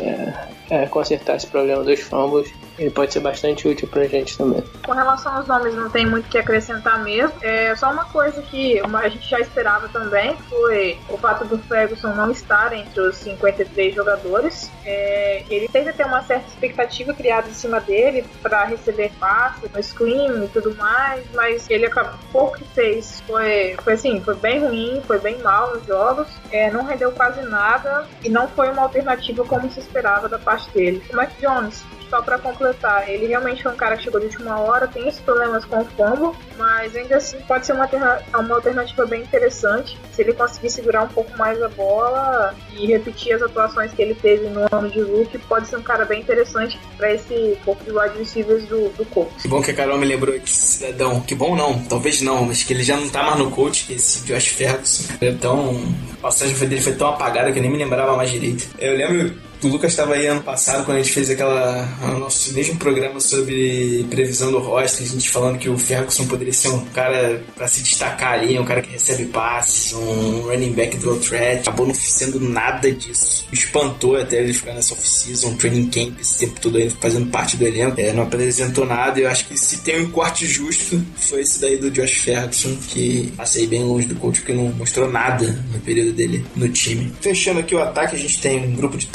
é, consertar esse problema dos fumbles, ele pode ser bastante útil pra gente também. Com relação aos nomes, não tem muito o que acrescentar mesmo. É só uma coisa que a gente já esperava também foi o fato do Ferguson não estar entre os 53 jogadores. É, ele teve até uma certa expectativa criada em cima dele para receber passes no screen e tudo mais, mas ele acabou pouco que fez foi, foi assim, foi bem ruim, foi bem mal nos jogos, é, não rendeu quase nada e não foi uma alternativa como se esperava da parte dele. O Mac Jones só para completar, ele realmente foi um cara que chegou de última hora, tem esses problemas com o fumble, mas ainda assim pode ser uma, uma alternativa bem interessante. Se ele conseguir segurar um pouco mais a bola e repetir as atuações que ele teve no ano de rookie, pode ser um cara bem interessante para esse corpo de wide receivers do, do Colts. Que bom que a Carol me lembrou esse cidadão. Que bom não, talvez não, mas que ele já não tá mais no coach, que esse Josh Ferguson. Então, a passagem dele foi tão apagada que eu nem me lembrava mais direito. Eu lembro o Lucas estava aí ano passado, quando a gente fez aquela nosso mesmo programa sobre previsão do roster, a gente falando que o Ferguson poderia ser um cara para se destacar ali, um cara que recebe passes, um running back do threat. Acabou não sendo nada disso. espantou até ele ficar nessa off-season, training camp, esse tempo todo aí fazendo parte do elenco. É, não apresentou nada. Eu acho que se tem um corte justo, foi esse daí do Josh Ferguson, que passei bem longe do coach, porque não mostrou nada no período dele no time. Fechando aqui o ataque, a gente tem um grupo de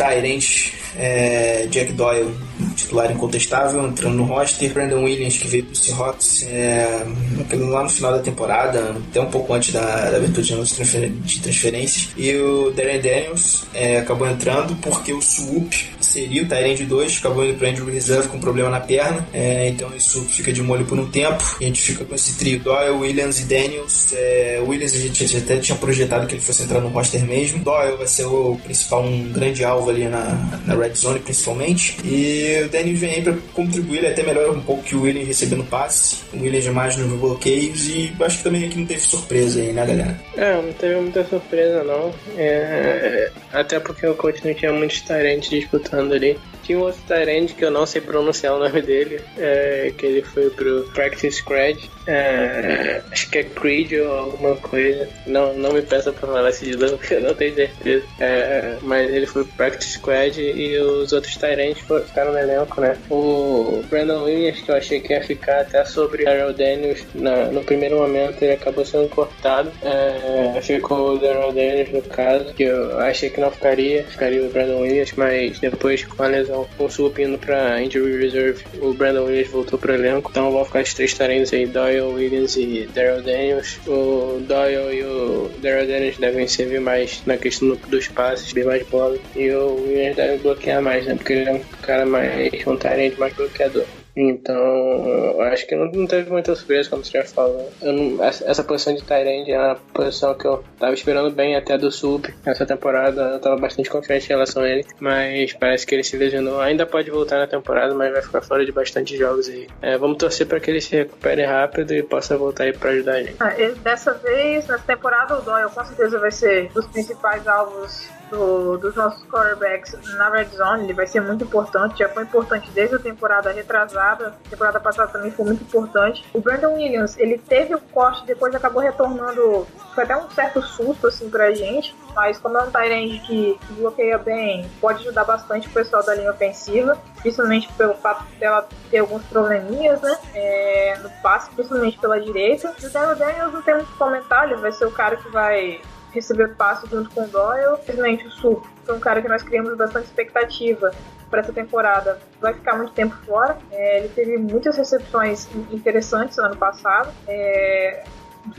É, Jack Doyle, titular incontestável, entrando no roster. Brandon Williams, que veio pro Seahawks é, lá no final da temporada, até um pouco antes da, da abertura de transferências. E o Darren Daniels é, acabou entrando porque o Swoop seria o Tyrande 2, acabou indo para Andrew Reserve com problema na perna. É, então isso fica de molho por um tempo. A gente fica com esse trio: Doyle, Williams e Daniels. É, Williams a gente até tinha projetado que ele fosse entrar no roster mesmo. Doyle vai ser o principal, um grande alvo ali na, na red zone, principalmente. E o Daniels vem aí para contribuir, ele até melhora um pouco que o Williams recebendo passe. O Williams é mais nos bloqueios. E acho que também aqui não teve surpresa aí, né, galera? É, não teve muita surpresa não. É, até porque o coach não tinha muitos Tyrants disputando ali. Tinha um outro Tyrande que eu não sei pronunciar o nome dele, é, que ele foi pro Practice Squad. É, acho que é Creed ou alguma coisa. Não, não me peça pra falar esse de novo, porque eu não tenho certeza. É, mas ele foi pro Practice Squad e os outros Tyrands ficaram no elenco, né? O Brandon Williams, que eu achei que ia ficar até sobre Harold Daniels na, no primeiro momento, ele acabou sendo cortado. É, ficou o Daryl Daniels no caso, que eu achei que não ficaria, ficaria o Brandon Williams, mas depois com a lesão então, com o Sup indo pra Injury Reserve, o Brandon Williams voltou pro elenco. Então vão ficar os três talentos aí, Doyle, Williams e Daryl Daniels. O Doyle e o Daryl Daniels devem servir mais na questão dos passes, bem mais bola. E o Williams deve bloquear mais, né? Porque ele é um cara mais, um talento mais bloqueador. Então, acho que não, não, teve muita surpresa, como você já falou. Não, essa, essa, posição de Tyrande é uma posição que eu tava esperando bem até do Sup. Essa temporada eu tava bastante confiante em relação a ele, mas parece que ele se lesionou. Ainda pode voltar na temporada, mas vai ficar fora de bastante jogos aí. É, vamos torcer para que ele se recupere rápido e possa voltar aí para ajudar gente. Ah, dessa vez, nessa temporada, o Doyle com certeza vai ser dos principais alvos do, dos nossos quarterbacks na red zone, ele vai ser muito importante. Já foi importante desde a temporada retrasada, a temporada passada também foi muito importante. O Brandon Williams, ele teve o corte, depois acabou retornando. Foi até um certo susto assim pra gente, mas como é um Tyrande que bloqueia bem, pode ajudar bastante o pessoal da linha ofensiva, principalmente pelo fato dela ter alguns probleminhas, né? É, no passe, principalmente pela direita. E o Daryl Daniels não tem muito comentário, vai ser o cara que vai receber passo junto com o Doyle. Simplesmente o Sul foi um cara que nós criamos bastante expectativa para essa temporada. Vai ficar muito tempo fora. É, ele teve muitas recepções interessantes no ano passado. É,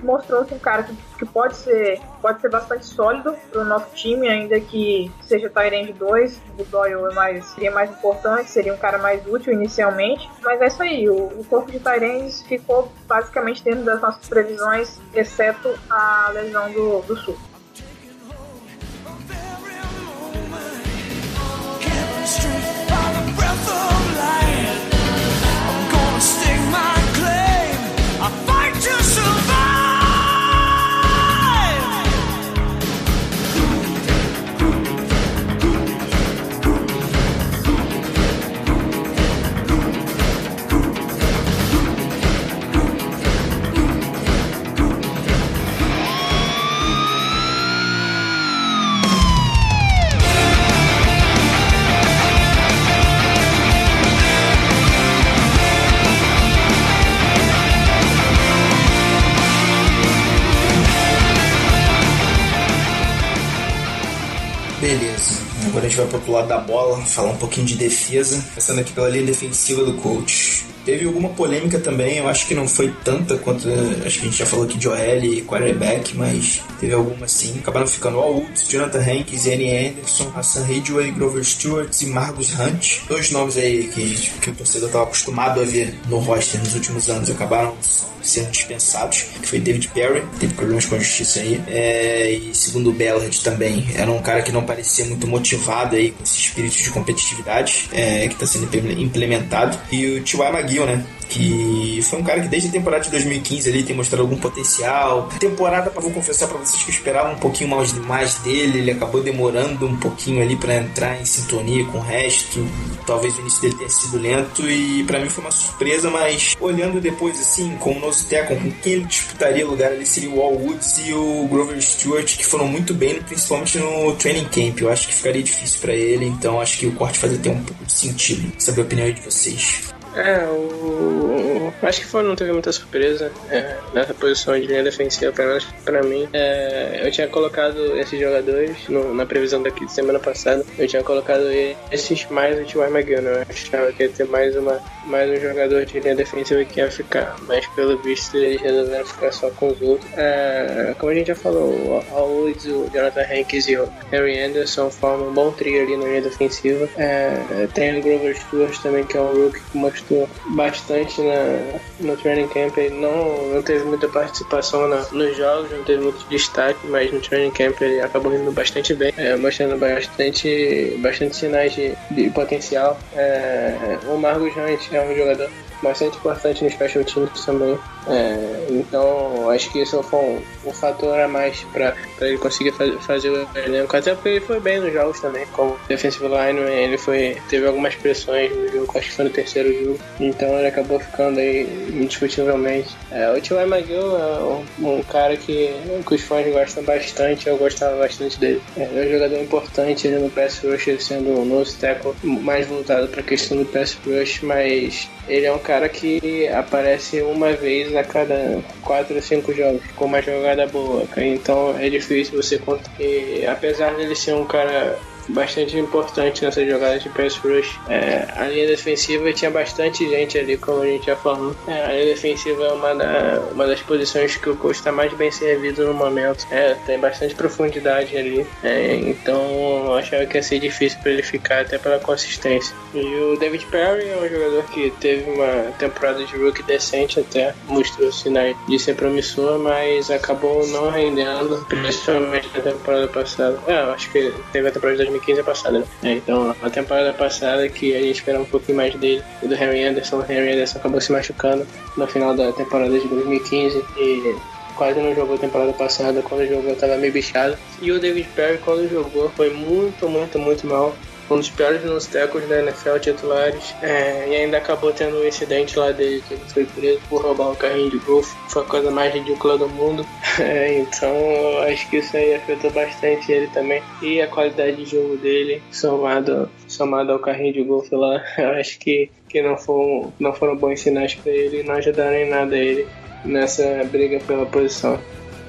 mostrou-se um cara que, que, pode ser pode ser bastante sólido para o nosso time, ainda que seja Tyrande 2, o Doyle é mais, seria mais importante, seria um cara mais útil inicialmente, mas é isso aí, o, o corpo de Tyrands ficou basicamente dentro das nossas previsões, exceto a lesão do, do Sul. Gente vai pro outro lado da bola, falar um pouquinho de defesa, passando aqui pela linha defensiva do coach. Teve alguma polêmica também, eu acho que não foi tanta quanto. Acho que a gente já falou aqui de OL e quarterback, mas teve alguma sim. Acabaram ficando Al Woods, Jonathan Hankins, Annie Anderson, Hassan Ridgway, Grover Stewart e Margus Hunt. Dois nomes aí que, que o torcedor estava acostumado a ver no roster nos últimos anos acabaram sendo dispensados, que foi David Perry, teve problemas com a justiça aí, é, e segundo o Ballard também, era um cara que não parecia muito motivado aí com esse espírito de competitividade é, que está sendo implementado, e o T.Y. Né, que foi um cara que desde a temporada de 2015 ali tem mostrado algum potencial. Temporada, vou confessar para vocês que eu esperava um pouquinho mais, mais dele, ele acabou demorando um pouquinho ali para entrar em sintonia com o resto. Talvez o início dele tenha sido lento e para mim foi uma surpresa, mas olhando depois assim, com o nosso Tecon, com quem ele disputaria o lugar ali seria o Wall Woods e o Grover Stewart, que foram muito bem, principalmente no training camp. Eu acho que ficaria difícil para ele, então acho que o corte fazia ter um pouco de sentido. Saber a opinião de vocês. É, o... acho que foi, não teve muita surpresa é, nessa posição de linha defensiva, pelo menos pra mim. É, eu tinha colocado esses jogadores no, na previsão daqui de semana passada. Eu tinha colocado esses mais o T.Y. McGill. Eu achava que ia ter mais, uma, mais um jogador de linha defensiva que ia ficar, mas pelo visto eles resolveram ficar só com os outros. É, como a gente já falou, o Woods, o Jonathan Hankins e o Harry Anderson formam um bom trio ali na linha defensiva. É, tem o Grover Stewart também, que é um rookie que mostrou gostou bastante na, no training camp. Ele não, não teve muita participação na, nos jogos, não teve muito destaque, mas no training camp ele acabou indo bastante bem, é, mostrando bastante, bastante sinais de, de potencial. É, o Marcos Hunt é um jogador bastante importante no special teams também. É, então, acho que isso foi um, um fator a mais para ele conseguir faz, fazer o elenco. Até porque ele foi bem nos jogos também, como defensive line, ele foi, teve algumas pressões no jogo, acho que foi no terceiro jogo. Então, ele acabou ficando aí indiscutivelmente. É, o T.Y. McGill é um, um, cara que, que os fãs gostam bastante, eu gostava bastante dele. É, é um jogador importante ele no pass rush, ele sendo um nose tackle mais voltado para a questão do pass rush, mas ele é um cara que aparece uma vez a cada 4 ou 5 jogos com uma jogada boa. Então é difícil você contar. E apesar dele ser um cara bastante importante nessa jogada de pass rush. É, a linha defensiva tinha bastante gente ali, como a gente já falou. É, a linha defensiva é uma, da, uma das posições que o coach está mais bem servido no momento. É, tem bastante profundidade ali. É, então eu achava que ia ser difícil para ele ficar até pela consistência. E o David Perry é um jogador que teve uma temporada de rookie decente até, mostrou sinais de ser promissor, mas acabou não rendendo, principalmente na temporada passada. É, acho que teve a temporada de 2015 passada, né? É, então, a temporada passada que a gente esperava um pouquinho mais dele e do Harry Anderson, o Harry Anderson acabou se machucando no final da temporada de 2015 e quase não jogou a temporada passada, quando jogou estava meio bichado. E o David Perry, quando jogou, foi muito, muito, muito mal um dos piores nos tackles da NFL titulares. É, e ainda acabou tendo um incidente lá dele que ele foi preso por roubar um carrinho de golfe. Foi a coisa mais ridícula do mundo. É, então acho que isso aí afetou bastante ele também. E a qualidade de jogo dele, somado, somado ao carrinho de golfe lá, eu acho que, que não, foram, não foram bons sinais para ele e não ajudaram em nada ele nessa briga pela posição.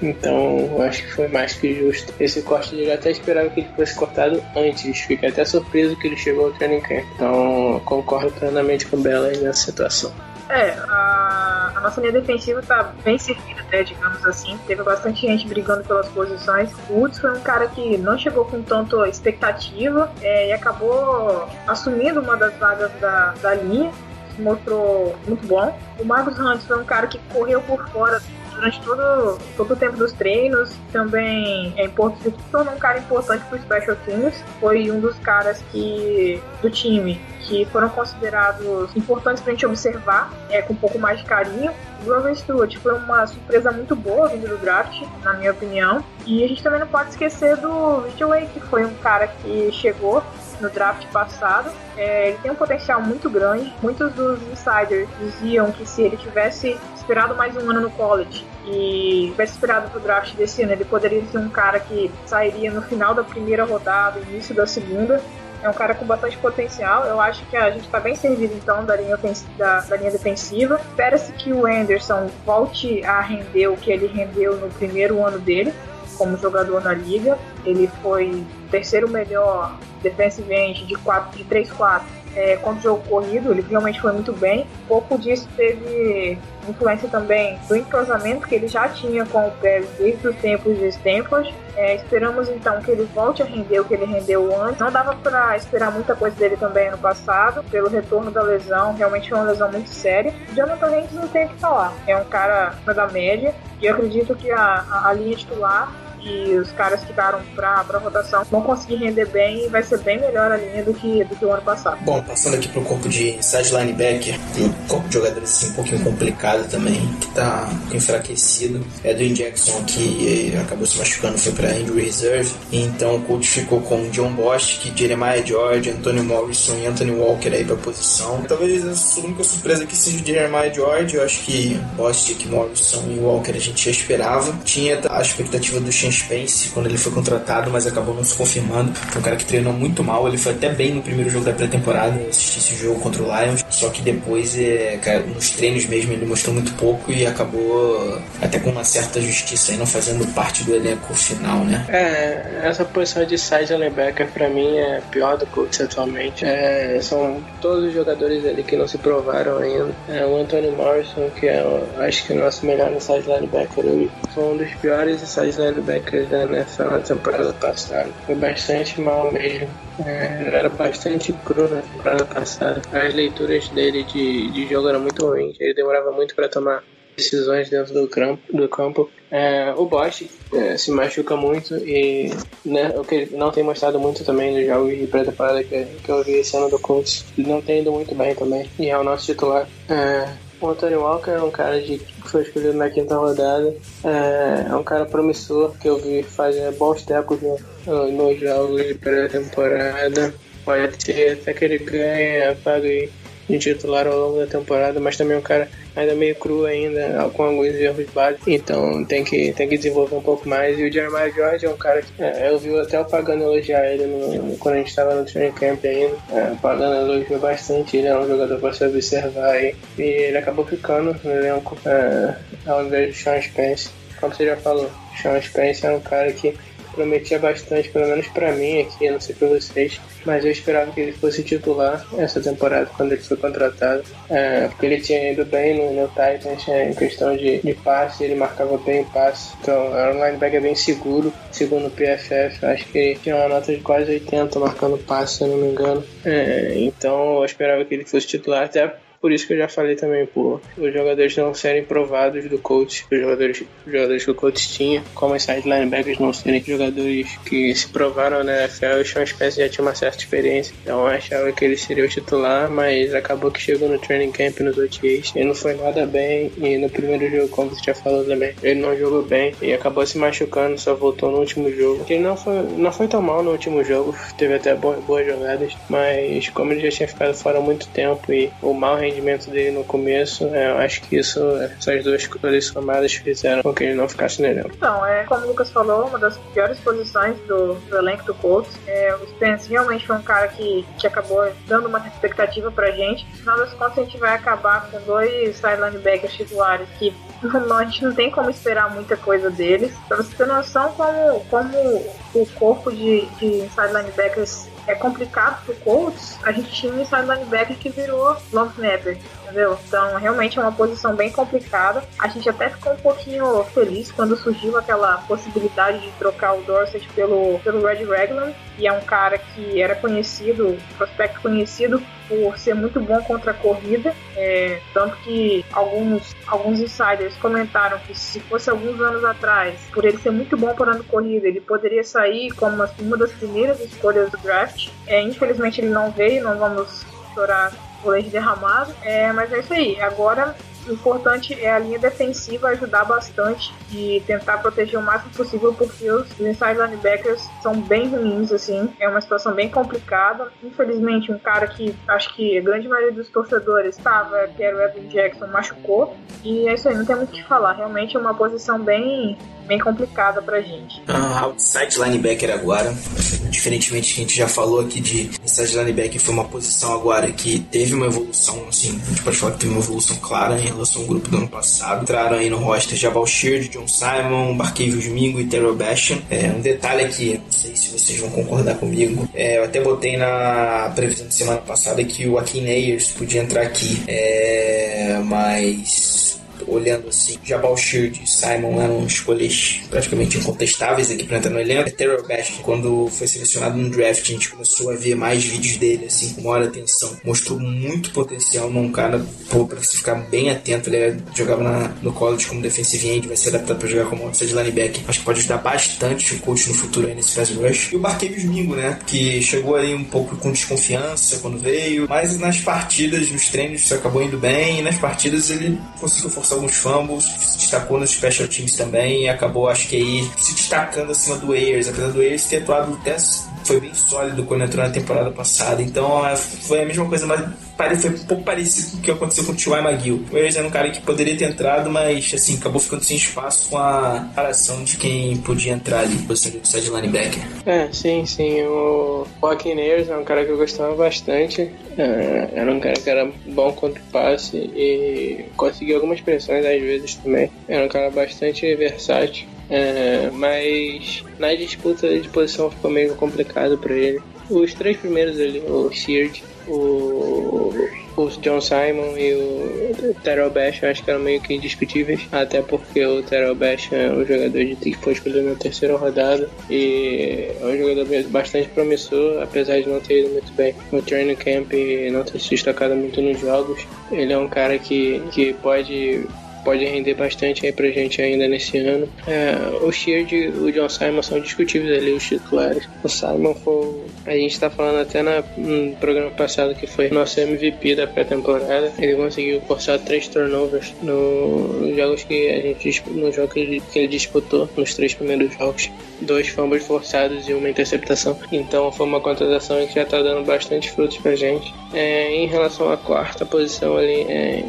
Então acho que foi mais que justo. Esse corte dele até esperava que ele fosse cortado antes. Fiquei até surpreso que ele chegou ao training camp. Então concordo plenamente com o Bela nessa situação. É, a, a, nossa linha defensiva tá bem servida, até, digamos assim. Teve bastante gente brigando pelas posições. O Woods foi um cara que não chegou com tanto expectativa é, e acabou assumindo uma das vagas da, da linha. Mostrou muito bom. O Marcos Hunt foi um cara que correu por fora durante todo, todo o tempo dos treinos. Também é importante, se tornou um cara importante para o Special Teams. Foi um dos caras que do time que foram considerados importantes para a gente observar é, com um pouco mais de carinho. Grover Stewart foi uma surpresa muito boa vindo do draft, na minha opinião. E a gente também não pode esquecer do Ridgeway, que foi um cara que chegou no draft passado. É, ele tem um potencial muito grande. Muitos dos insiders diziam que se ele tivesse esperado mais um ano no college e tivesse esperado pro draft desse ano, ele poderia ser um cara que sairia no final da primeira rodada, início da segunda. É um cara com bastante potencial. Eu acho que a gente está bem servido então da linha, da, da linha defensiva. Espera-se que o Anderson volte a render o que ele rendeu no primeiro ano dele como jogador na liga. Ele foi terceiro melhor defensive end de, 4, de 3-4 é, contra o jogo corrido, ele realmente foi muito bem. pouco disso teve influência também do entrosamento que ele já tinha com o Pérez desde os tempos de Stanford. É, esperamos então que ele volte a render o que ele rendeu antes. Não dava para esperar muita coisa dele também ano passado, pelo retorno da lesão, realmente foi uma lesão muito séria. Jonathan Hanks não tem o que falar, é um cara da média e eu acredito que a, a, a linha titular e os caras que ficaram pra, pra rotação vão conseguir render bem e vai ser bem melhor a linha do que, do que o ano passado. Bom, passando aqui pro corpo de inside linebacker, um corpo de jogadores assim, um pouquinho complicado também, que tá enfraquecido. É do Jackson que acabou se machucando, foi pra injury reserve. Então o coach ficou com John Bostic, Jeremiah George, Anthony Morrison e Anthony Walker aí pra posição. Talvez a única surpresa aqui seja o Jeremiah George. Eu acho que Bostic, Morrison e Walker a gente já esperava. Tinha a expectativa do Shane Spence quando ele foi contratado, mas acabou não se confirmando. Foi um cara que treinou muito mal. Ele foi até bem no primeiro jogo da pré-temporada. Assisti esse jogo contra o Lions. Só que depois, é, cara, nos treinos mesmo, ele mostrou muito pouco e acabou até com uma certa justiça aí, não fazendo parte do elenco final, né? É, essa posição de side linebacker pra mim é pior do Colts atualmente. É, são todos os jogadores ali que não se provaram ainda. É, o Anthony Morrison, que é, acho que o nosso melhor inside linebacker, foi um dos piores inside linebackers da na temporada passada. Foi bastante mal mesmo. É, era bastante cru na temporada passada. As leituras dele de, de jogo eram muito ruins. Ele demorava muito para tomar decisões dentro do campo. Do campo. É, o Bosch é, se machuca muito e né, o que ele não tem mostrado muito também nos jogos de pré-temporada que, que eu vi esse ano do Colts. Ele não tem ido muito bem também. E é o nosso titular. É, o Anthony Walker é um cara de, que foi escolhido na quinta rodada. É, é um cara promissor que eu vi fazer bons tecos nos no jogos de pré-temporada. Pode ser até que ele ganhe vaga de titular ao longo da temporada, mas também um cara ainda meio cru ainda, com alguns erros básicos, então tem que, tem que desenvolver um pouco mais. E o Jeremiah George é um cara que é, eu vi até o Pagano elogiar ele no, quando a gente estava no training camp ainda. É, o Pagano elogiou bastante, ele é um jogador para se observar aí. E ele acabou ficando no elenco é, ao invés de Sean Spence. Como você já falou, Sean Spence é um cara que prometia bastante, pelo menos para mim aqui, não sei pra vocês, mas eu esperava que ele fosse titular essa temporada quando ele foi contratado, é, porque ele tinha ido bem no, no Titans é, em questão de, de passe, ele marcava bem o passe, então era um linebacker bem seguro, segundo o PFF, acho que ele tinha uma nota de quase 80 marcando passe, se eu não me engano, é, então eu esperava que ele fosse titular, até por isso que eu já falei também, por os jogadores não serem provados do coach, os jogadores, os jogadores que o coach tinha, como os side linebackers não serem jogadores que se provaram na NFL, o Sean Spence já tinha uma certa experiência, então eu achava que ele seria o titular, mas acabou que chegou no training camp nos OTAs, ele não foi nada bem, e no primeiro jogo, como você já falou também, ele não jogou bem, e acabou se machucando, só voltou no último jogo. Ele não foi, não foi tão mal no último jogo, teve até boas, boas jogadas, mas como ele já tinha ficado fora há muito tempo, e o mal rendimento dele no começo, é, eu acho que isso, essas duas coisas somadas fizeram com que ele não ficasse no elenco. Então, é, como o Lucas falou, uma das piores posições do, do elenco do Colts. É, o Spence realmente foi um cara que, que acabou dando uma expectativa pra gente. No final das contas, a gente vai acabar com dois linebackers titulares que não, a gente não tem como esperar muita coisa deles. Pra você ter noção como, como o corpo de, de inside linebackers é complicado pro Colts, a gente tinha um inside linebacker que virou long snapper, entendeu? Então, realmente é uma posição bem complicada. A gente até ficou um pouquinho feliz quando surgiu aquela possibilidade de trocar o Dorset pelo, pelo Red Raglan, e é um cara que era conhecido, prospecto conhecido por ser muito bom contra a corrida, é, tanto que alguns, alguns insiders comentaram que se fosse alguns anos atrás, por ele ser muito bom por ano corrida, ele poderia sair como uma das primeiras escolhas do draft. É, infelizmente ele não veio, não vamos chorar o leite derramado, é, mas é isso aí. Agora o importante é a linha defensiva ajudar bastante e tentar proteger o máximo possível, porque os inside linebackers são bem ruins, assim. É uma situação bem complicada. Infelizmente, um cara que acho que a grande maioria dos torcedores estava, que era o Evan Jackson, machucou. E é isso aí, não tem muito o que falar. Realmente é uma posição bem bem complicada pra gente. Uh, outside linebacker agora, diferentemente que a gente já falou aqui de inside linebacker, foi uma posição agora que teve uma evolução, assim, a gente pode falar que teve uma evolução clara em relação ao grupo do ano passado. Entraram aí no roster Jabal Sheard, John Simon, Barqueiro Domingo e Terrell Bashan. É, um detalhe aqui, não sei se vocês vão concordar comigo, é, eu até botei na previsão de semana passada que o Akin Ayers podia entrar aqui, é, mas olhando assim, Jabal Shield e Simon eram escolhas praticamente incontestáveis aqui para entrar no elenco. Terrell Bastion, quando foi selecionado no draft, a gente começou a ver mais vídeos dele, assim, com maior atenção. Mostrou muito potencial num cara, pô, pra se ficar bem atento. Ele jogava na, no college como defensive end, vai ser adaptado para jogar como outside linebacker. Acho que pode ajudar bastante o coach no futuro aí nesse pass rush. E o Barquevius Mingo, né, que chegou aí um pouco com desconfiança quando veio, mas nas partidas, nos treinos, isso acabou indo bem, e nas partidas ele conseguiu forçar alguns fumbles, se destacou nos special teams também e acabou, acho que aí, se destacando acima do Ayers, apesar do Ayers ter atuado até foi bem sólido quando entrou na temporada passada. Então é, foi a mesma coisa, mas foi um pouco parecido com o que aconteceu com o T.Y. McGill. O Ayers era um cara que poderia ter entrado, mas assim, acabou ficando sem espaço com a comparação de quem podia entrar ali, posição de side linebacker. É, sim, sim. O Joaquin Ayers é um cara que eu gostava bastante. É, era um cara que era bom contra o passe e conseguia algumas pressões às vezes também. Era um cara bastante versátil. É, mas na disputa de posição ficou meio complicado para ele. Os três primeiros ali, o Sheard, o, o John Simon e o Terrell Bash, acho que eram meio que indiscutíveis, até porque o Terrell Bash é um jogador de que foi escolhido na terceira rodada e é um jogador bastante promissor, apesar de não ter ido muito bem no training camp e não ter se destacado muito nos jogos. Ele é um cara que, que pode pode render bastante aí pra gente ainda nesse ano. É, o Sheard e o John Simon são discutíveis ali, os titulares. O Simon foi. A gente tá falando até na, no programa passado que foi nosso MVP da pré-temporada. Ele conseguiu forçar três turnovers no, nos jogos que a gente no jogo que ele, que ele disputou, nos três primeiros jogos. Dois fumbles forçados e uma interceptação. Então foi uma contratação que já tá dando bastante frutos pra gente. É, em relação à quarta posição ali, é,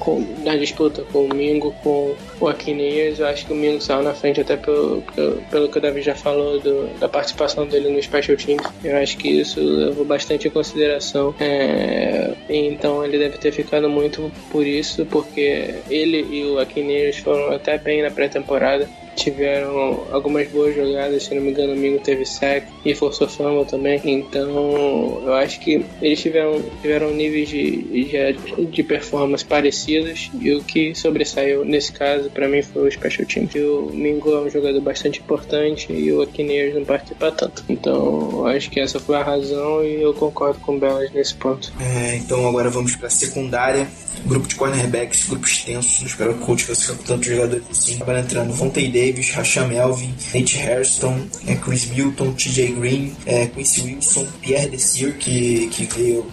com, na disputa com Mingo, com o Aquineas, eu acho que o Mingo saiu na frente até pelo, pelo, pelo que o Davi já falou do, da participação dele no Special Teams. Eu acho que isso levou bastante em consideração. É, então ele deve ter ficado muito por isso, porque ele e o Aquineas foram até bem na pré-temporada tiveram algumas boas jogadas, se não me engano, o Mingo teve sack e forçou fama também. Então, eu acho que eles tiveram, tiveram níveis de, de, de performance parecidos e o que sobressaiu nesse caso para mim foi o Special Team. O Mingo é um jogador bastante importante e o Aquineers não participa tanto. Então, eu acho que essa foi a razão e eu concordo com o Belas nesse ponto. É, então agora vamos para a secundária grupo de cornerbacks, grupo extenso, espero que o coach ficar com tantos jogadores assim. Agora entrando Vontae Davis, Rasham Elvin, Nate Hairston, é, Chris Milton, TJ Green, é, Quincy Wilson, Pierre Desir, que, que veio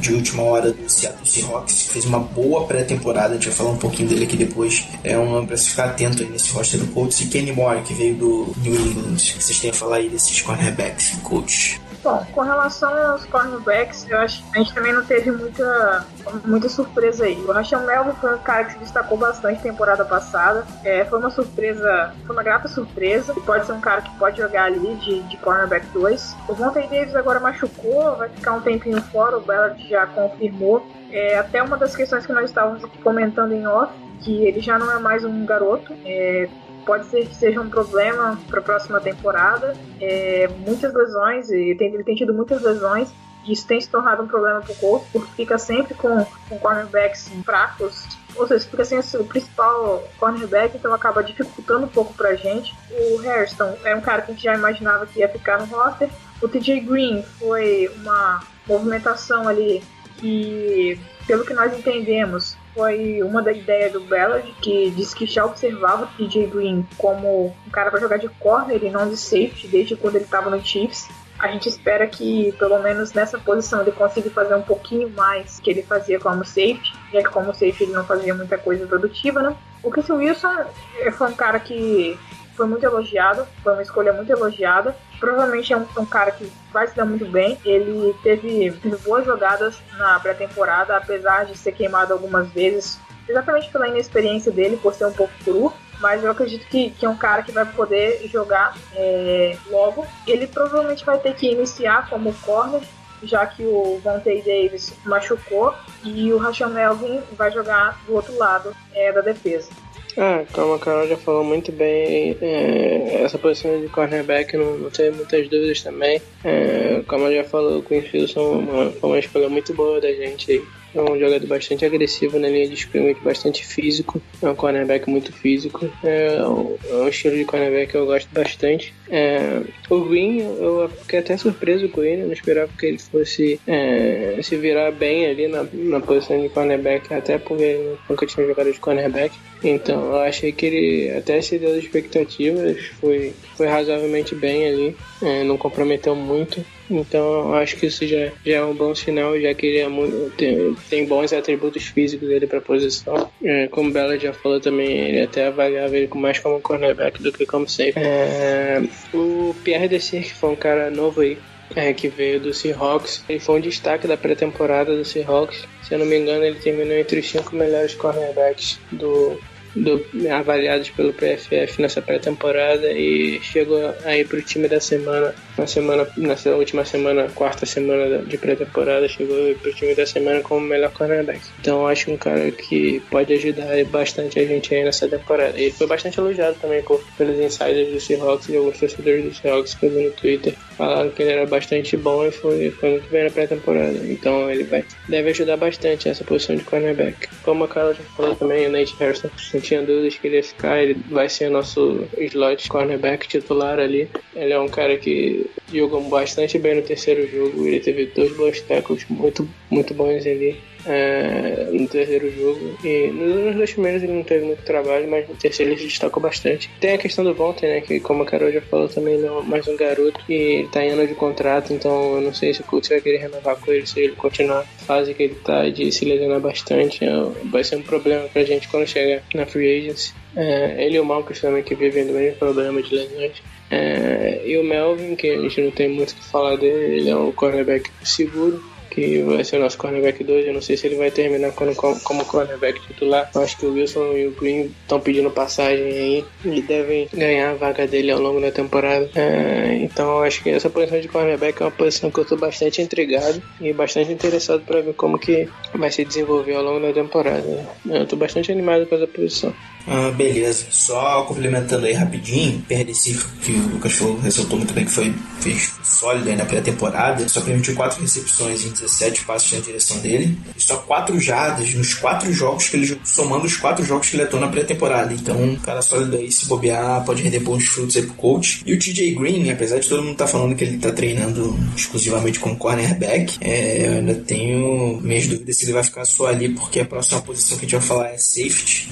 de última hora do Seattle Seahawks, fez uma boa pré-temporada, a gente vai falar um pouquinho dele aqui depois. É um para se ficar atento aí nesse roster do Colts. E Kenny Moore, que veio do New England. Que vocês têm a falar aí desses cornerbacks, coach? Bom, com relação aos cornerbacks, eu acho que a gente também não teve muita, muita surpresa aí. O Rachel Melvin foi um cara que se destacou bastante temporada passada. É, foi uma surpresa, foi uma grata surpresa. E pode ser um cara que pode jogar ali de, de cornerback 2. O Vontae Davis agora machucou, vai ficar um tempinho fora, o Ballard já confirmou. É, até uma das questões que nós estávamos aqui comentando em off que ele já não é mais um garoto. É, pode ser que seja um problema para a próxima temporada. É, muitas lesões, ele tem, ele tem tido muitas lesões. E isso tem se tornado um problema para o Colts, porque fica sempre com, com cornerbacks fracos ou seja, fica sem o principal cornerback, então acaba dificultando um pouco pra gente. O Hairston é um cara que a gente já imaginava que ia ficar no roster. O TJ Green foi uma movimentação ali que, pelo que nós entendemos, foi uma da ideia do Ballard, que disse que já observava o TJ Green como um cara para jogar de corner e não de safety desde quando ele estava no Chiefs. A gente espera que, pelo menos nessa posição, ele consiga fazer um pouquinho mais que ele fazia como safety, já que como safety ele não fazia muita coisa produtiva, né? O Christian Wilson eh, foi um cara que foi muito elogiado, foi uma escolha muito elogiada. Provavelmente é um, um cara que vai se dar muito bem. Ele teve, teve boas jogadas na pré-temporada, apesar de ser queimado algumas vezes, exatamente pela inexperiência dele, por ser um pouco cru mas eu acredito que, que é um cara que vai poder jogar é, logo. Ele provavelmente vai ter que iniciar como corner, já que o Vontae Davis machucou, e o Rachel Melvin vai jogar do outro lado é, da defesa. Ah, como a Carol já falou muito bem, é, essa posição de cornerback não, não tem muitas dúvidas também. É, como ela já falou, o Filson foi uma escolha muito boa da gente é um jogador bastante agressivo na linha de scrimmage, bastante físico. É um cornerback muito físico. É um, é um estilo de cornerback que eu gosto bastante. É, o Green, eu fiquei até surpreso com ele. Eu não esperava que ele fosse é, se virar bem ali na, na posição de cornerback, até porque ele nunca tinha jogado de cornerback. Então eu achei que ele até se deu as expectativas, foi, foi razoavelmente bem ali, é, não comprometeu muito. Então acho que isso já, já é um bom sinal, já que ele é muito, tem, tem bons atributos físicos dele para a posição. É, como Bela já falou também, ele até avaliava ele mais como cornerback do que como safe. É, o Pierre Desir, que foi um cara novo aí, é, que veio do Seahawks. Ele foi um destaque da pré-temporada do Seahawks. Se eu não me engano, ele terminou entre os cinco melhores cornerbacks do, do, avaliados pelo PFF nessa pré-temporada e chegou aí para o time da semana, na semana, nessa última semana, quarta semana de pré-temporada, chegou para o time da semana como melhor cornerback. Então acho um cara que pode ajudar bastante a gente aí nessa temporada. Ele foi bastante elogiado também por, pelos insiders do Seahawks e alguns torcedores do Seahawks que eu vi no Twitter. Falaram que ele era bastante bom e foi, foi muito bem na pré-temporada. Então ele vai, deve ajudar bastante essa posição de cornerback. Como a Carla já falou também, o Nate Harrison tinha dúvidas que ele ia ficar, ele vai ser nosso slot cornerback titular ali. Ele é um cara que jogou bastante bem no terceiro jogo, ele teve dois bons tackles muito, muito bons ali é, no terceiro jogo. E nos dois primeiros ele não teve muito trabalho, mas no terceiro ele se destacou bastante. Tem a questão do Vontae, né? Que como a Carol já falou também, ele é mais um garoto e ele tá em ano de contrato, então eu não sei se o Colts vai querer renovar com ele, se ele continuar a fase que ele tá de se lesionar bastante. É, vai ser um problema pra gente quando chegar na free agency. É, ele e o Malcolm também que vivem do mesmo problema de lesões. É, e o Melvin, que a gente não tem muito o que falar dele, ele é um cornerback seguro que vai ser o nosso cornerback 2. Eu não sei se ele vai terminar como, como cornerback titular. Eu acho que o Wilson e o Green estão pedindo passagem aí e devem ganhar a vaga dele ao longo da temporada. É, então eu acho que essa posição de cornerback é uma posição que eu estou bastante intrigado e bastante interessado para ver como que vai se desenvolver ao longo da temporada. Eu estou bastante animado com essa posição. Ah, beleza. Só complementando aí rapidinho, Perdecir, que o Lucas falou, ressaltou muito bem que foi fez sólido aí na pré-temporada, só permitiu quatro recepções em 17 passos na direção dele, e só quatro jardas nos quatro jogos que ele somando os quatro jogos que ele atuou na pré-temporada. Então, um cara sólido aí, se bobear, pode render bons frutos aí pro coach. E o TJ Green, apesar de todo mundo estar tá falando que ele tá treinando exclusivamente como cornerback, é, eu ainda tenho minhas dúvidas se ele vai ficar só ali, porque a próxima posição que a gente vai falar é safety.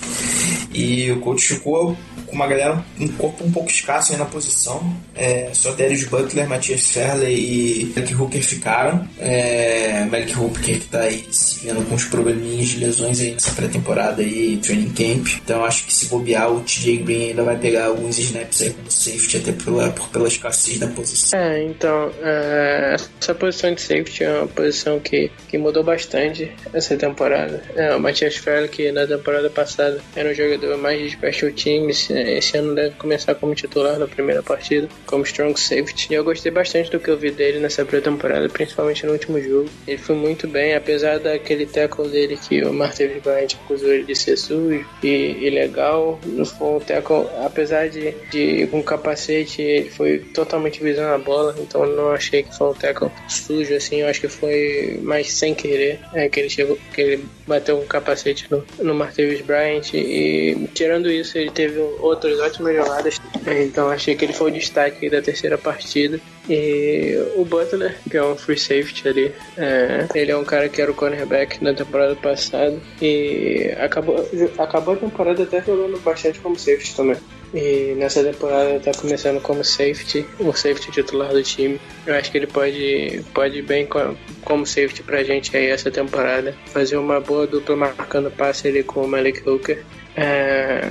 E ficou com uma galera, um corpo um pouco escasso aí na posição. É, só Darius Butler, Matias Ferley e Malik Hooker ficaram. É, Malik Hooker que tá aí se vendo com os probleminhas de lesões aí nessa pré-temporada aí, training camp. Então acho que se bobear, o TJ Green ainda vai pegar alguns snaps aí como safety, até pela, por, pela escassez da posição. É, então, é, essa posição de safety é uma posição que, que mudou bastante essa temporada. É, o Matias Ferley, que na temporada passada era um jogador mais de special teams, É, esse ano deve começar como titular na primeira partida, como strong safety. E eu gostei bastante do que eu vi dele nessa pré-temporada, principalmente no último jogo. Ele foi muito bem, apesar daquele tackle dele que o Martavis Bryant acusou ele de ser sujo e ilegal. Foi um tackle, apesar de, de com capacete, ele foi totalmente visando a bola, então não achei que foi um tackle sujo assim. Eu acho que foi mais sem querer é, que ele chegou, que ele bateu um capacete no, no Bryant e tirando isso ele teve outras ótimas jogadas então achei que ele foi o destaque da terceira partida e o Butler que é um free safety ali é, ele é um cara que era o cornerback na temporada passada e acabou, acabou a temporada até jogando bastante como safety também e nessa temporada tá começando como safety, o safety titular do time. Eu acho que ele pode, pode ir bem como safety pra gente aí essa temporada. Fazer uma boa dupla marcando passe ali com o Malik Hooker. É,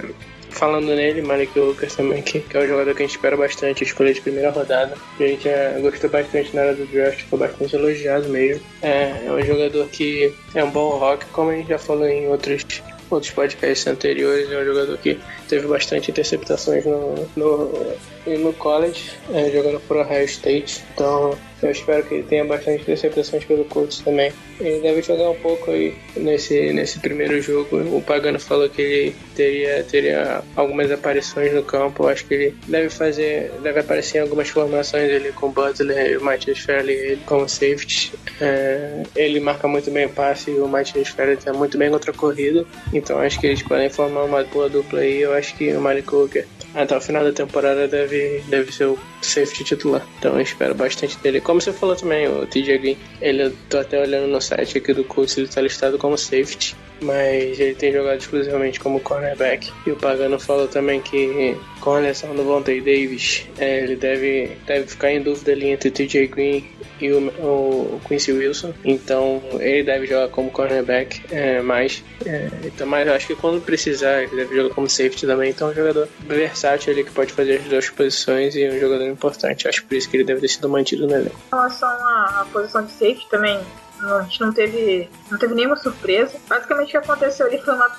falando nele, Malik Hooker também, que, que, é um jogador que a gente espera bastante, escolha de primeira rodada. A gente é, gostou bastante na hora do draft, foi bastante elogiado mesmo. É, é um jogador que é um bom rock, como a gente já falou em outros outros podcasts anteriores, é um jogador que teve bastante interceptações no, no, no college, é, jogando por Ohio State. Então eu espero que ele tenha bastante interceptações pelo Colts também. Ele deve jogar um pouco aí nesse, nesse primeiro jogo. O Pagano falou que ele teria, teria algumas aparições no campo. Eu acho que ele deve fazer, deve aparecer em algumas formações ali com o Butler e o Matias Fairley como safety. É, ele marca muito bem o passe e o Matias Fairley está muito bem contra a corrida. Então acho que eles podem formar uma boa dupla aí. Eu acho que o Malik Hooker até o final da temporada deve, deve ser o safety titular. Então eu espero bastante dele. Como você falou também, o TJ Green, ele eu tô até olhando no site aqui do Colts, ele tá listado como safety mas ele tem jogado exclusivamente como cornerback. E o Pagano falou também que com lesão do Vontae Davis, é, ele deve, deve ficar em dúvida ali entre o TJ Green e o, o Quincy Wilson. Então ele deve jogar como cornerback é, mais. É, então, mas eu acho que quando precisar, ele deve jogar como safety também. Então é um jogador versátil ali que pode fazer as duas posições e um jogador importante. Acho por isso que ele deve ter sido mantido no elenco. Em relação à posição de safety também, a gente não teve, não teve nenhuma surpresa. Basicamente o que aconteceu ali foi uma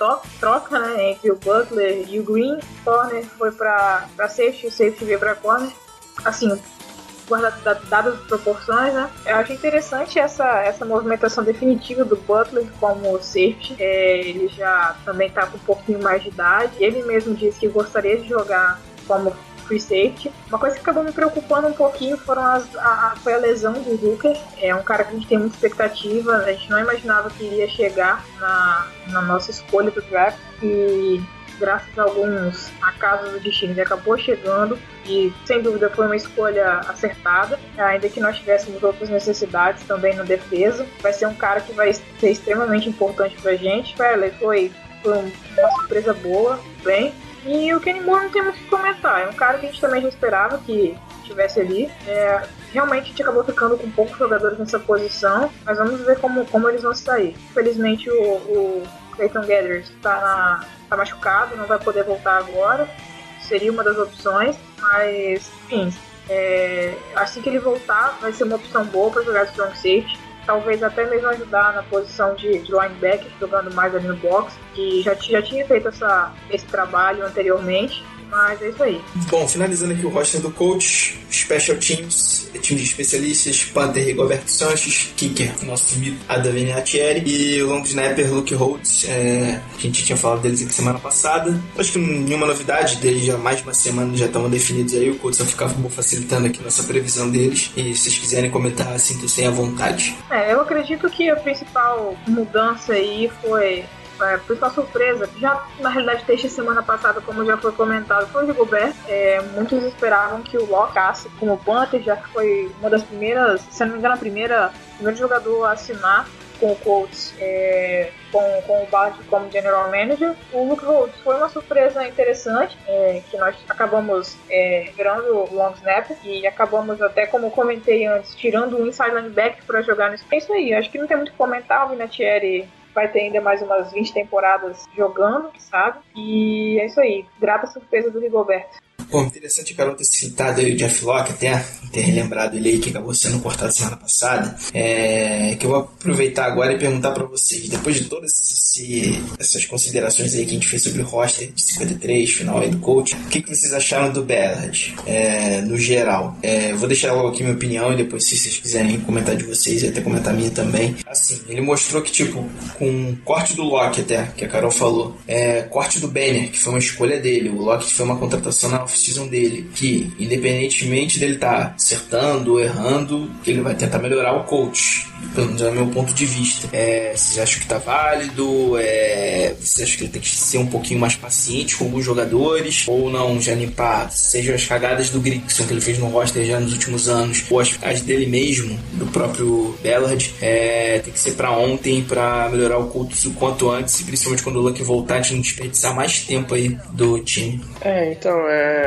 troca né, entre o Butler e o Green. O corner foi para safety, o safety veio para corner. Assim, dadas as proporções, né? Eu acho interessante essa, essa movimentação definitiva do Butler como safety. É, ele já também está com um pouquinho mais de idade. Ele mesmo disse que gostaria de jogar como free safety. Uma coisa que acabou me preocupando um pouquinho foram as, a, foi a lesão do Hooker. É um cara que a gente tem muita expectativa, a gente não imaginava que iria chegar na, na nossa escolha do draft. E graças a alguns acasos do destino, ele acabou chegando e sem dúvida foi uma escolha acertada, ainda que nós tivéssemos outras necessidades também na defesa. Vai ser um cara que vai ser extremamente importante pra gente. Fairley foi, foi uma surpresa boa, bem. E o Kenny Moore não tem muito o que comentar. É um cara que a gente também já esperava que estivesse ali. É, realmente a gente acabou ficando com poucos jogadores nessa posição, mas vamos ver como, como eles vão sair. Infelizmente o, o Clayton Gathers está tá machucado, não vai poder voltar agora. Seria uma das opções, mas enfim, é, assim que ele voltar, vai ser uma opção boa para jogar strong safety talvez até mesmo ajudar na posição de, de linebacker, jogando mais ali no box, que já, já tinha feito essa, esse trabalho anteriormente. Mas é isso aí. Bom, finalizando aqui o roster do coach, Special Teams, time de especialistas, Panther Rigoberto Sanches, Kicker, nosso amigo Adavini Atieri e o long snapper Luke Holtz. É, a gente tinha falado deles aqui semana passada. Acho que nenhuma novidade, deles já mais de uma semana já estão definidos aí. O coach só ficava facilitando aqui nossa previsão deles. E se vocês quiserem comentar, sintam-se à vontade. É, eu acredito que a principal mudança aí foi é, uma surpresa. Já, na realidade, desde semana passada, como já foi comentado, foi o Rigobert. É, muitos esperavam que o Locke como punter, já que foi uma das primeiras, se não me engano, a primeira, o primeiro jogador a assinar com o Colts é, com, com o Bart como General Manager. O Luke Holtz foi uma surpresa interessante, é, que nós acabamos é, virando o long snap e acabamos até, como comentei antes, tirando o inside linebacker para jogar no É isso aí, acho que não tem muito que comentar, o Vinatieri vai ter ainda mais umas 20 temporadas jogando, sabe? E é isso aí. Grata surpresa do Rigoberto. Bom, interessante o Carol ter citado aí o Jeff Locke até, ter relembrado ele aí que acabou sendo cortado semana passada. É, que eu vou aproveitar agora e perguntar para vocês, depois de todas esse, essas considerações aí que a gente fez sobre o roster de 53, final aí do coach, o que, que vocês acharam do Ballard, é, no geral? É, vou deixar logo aqui minha opinião e depois se vocês quiserem comentar de vocês e até comentar a minha também. Assim, ele mostrou que, tipo, com corte do Locke até, que a Carol falou, é, corte do Banner, que foi uma escolha dele, o Locke foi uma contratação na dele, que independentemente dele estar tá acertando ou errando, ele vai tentar melhorar o coach pelo menos é o meu ponto de vista. É, vocês acham que tá válido? É, vocês acham que ele tem que ser um pouquinho mais paciente com alguns jogadores? Ou não, já limpar, seja as cagadas do Grigson que ele fez no roster já nos últimos anos, ou as, as dele mesmo, do próprio Bellard, é, tem que ser para ontem para melhorar o culto o quanto antes, e principalmente quando o Luck voltar, de não desperdiçar mais tempo aí do time. É, então, é,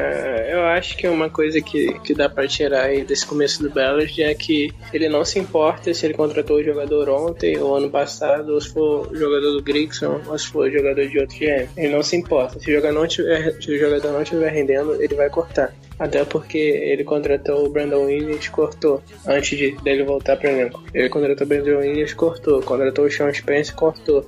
eu acho que uma coisa que, que dá para tirar aí desse começo do Bellard é que ele não se importa se ele contratou o jogador ontem ou ano passado, ou se for jogador do Grigson, ou se for jogador de outro GM. Ele não se importa. Se o jogador não tiver, se o jogador não estiver rendendo, ele vai cortar. Até porque ele contratou o Brandon Williams cortou antes de dele voltar para elenco. Ele contratou o Brandon Williams cortou. Contratou o Sean Spence cortou.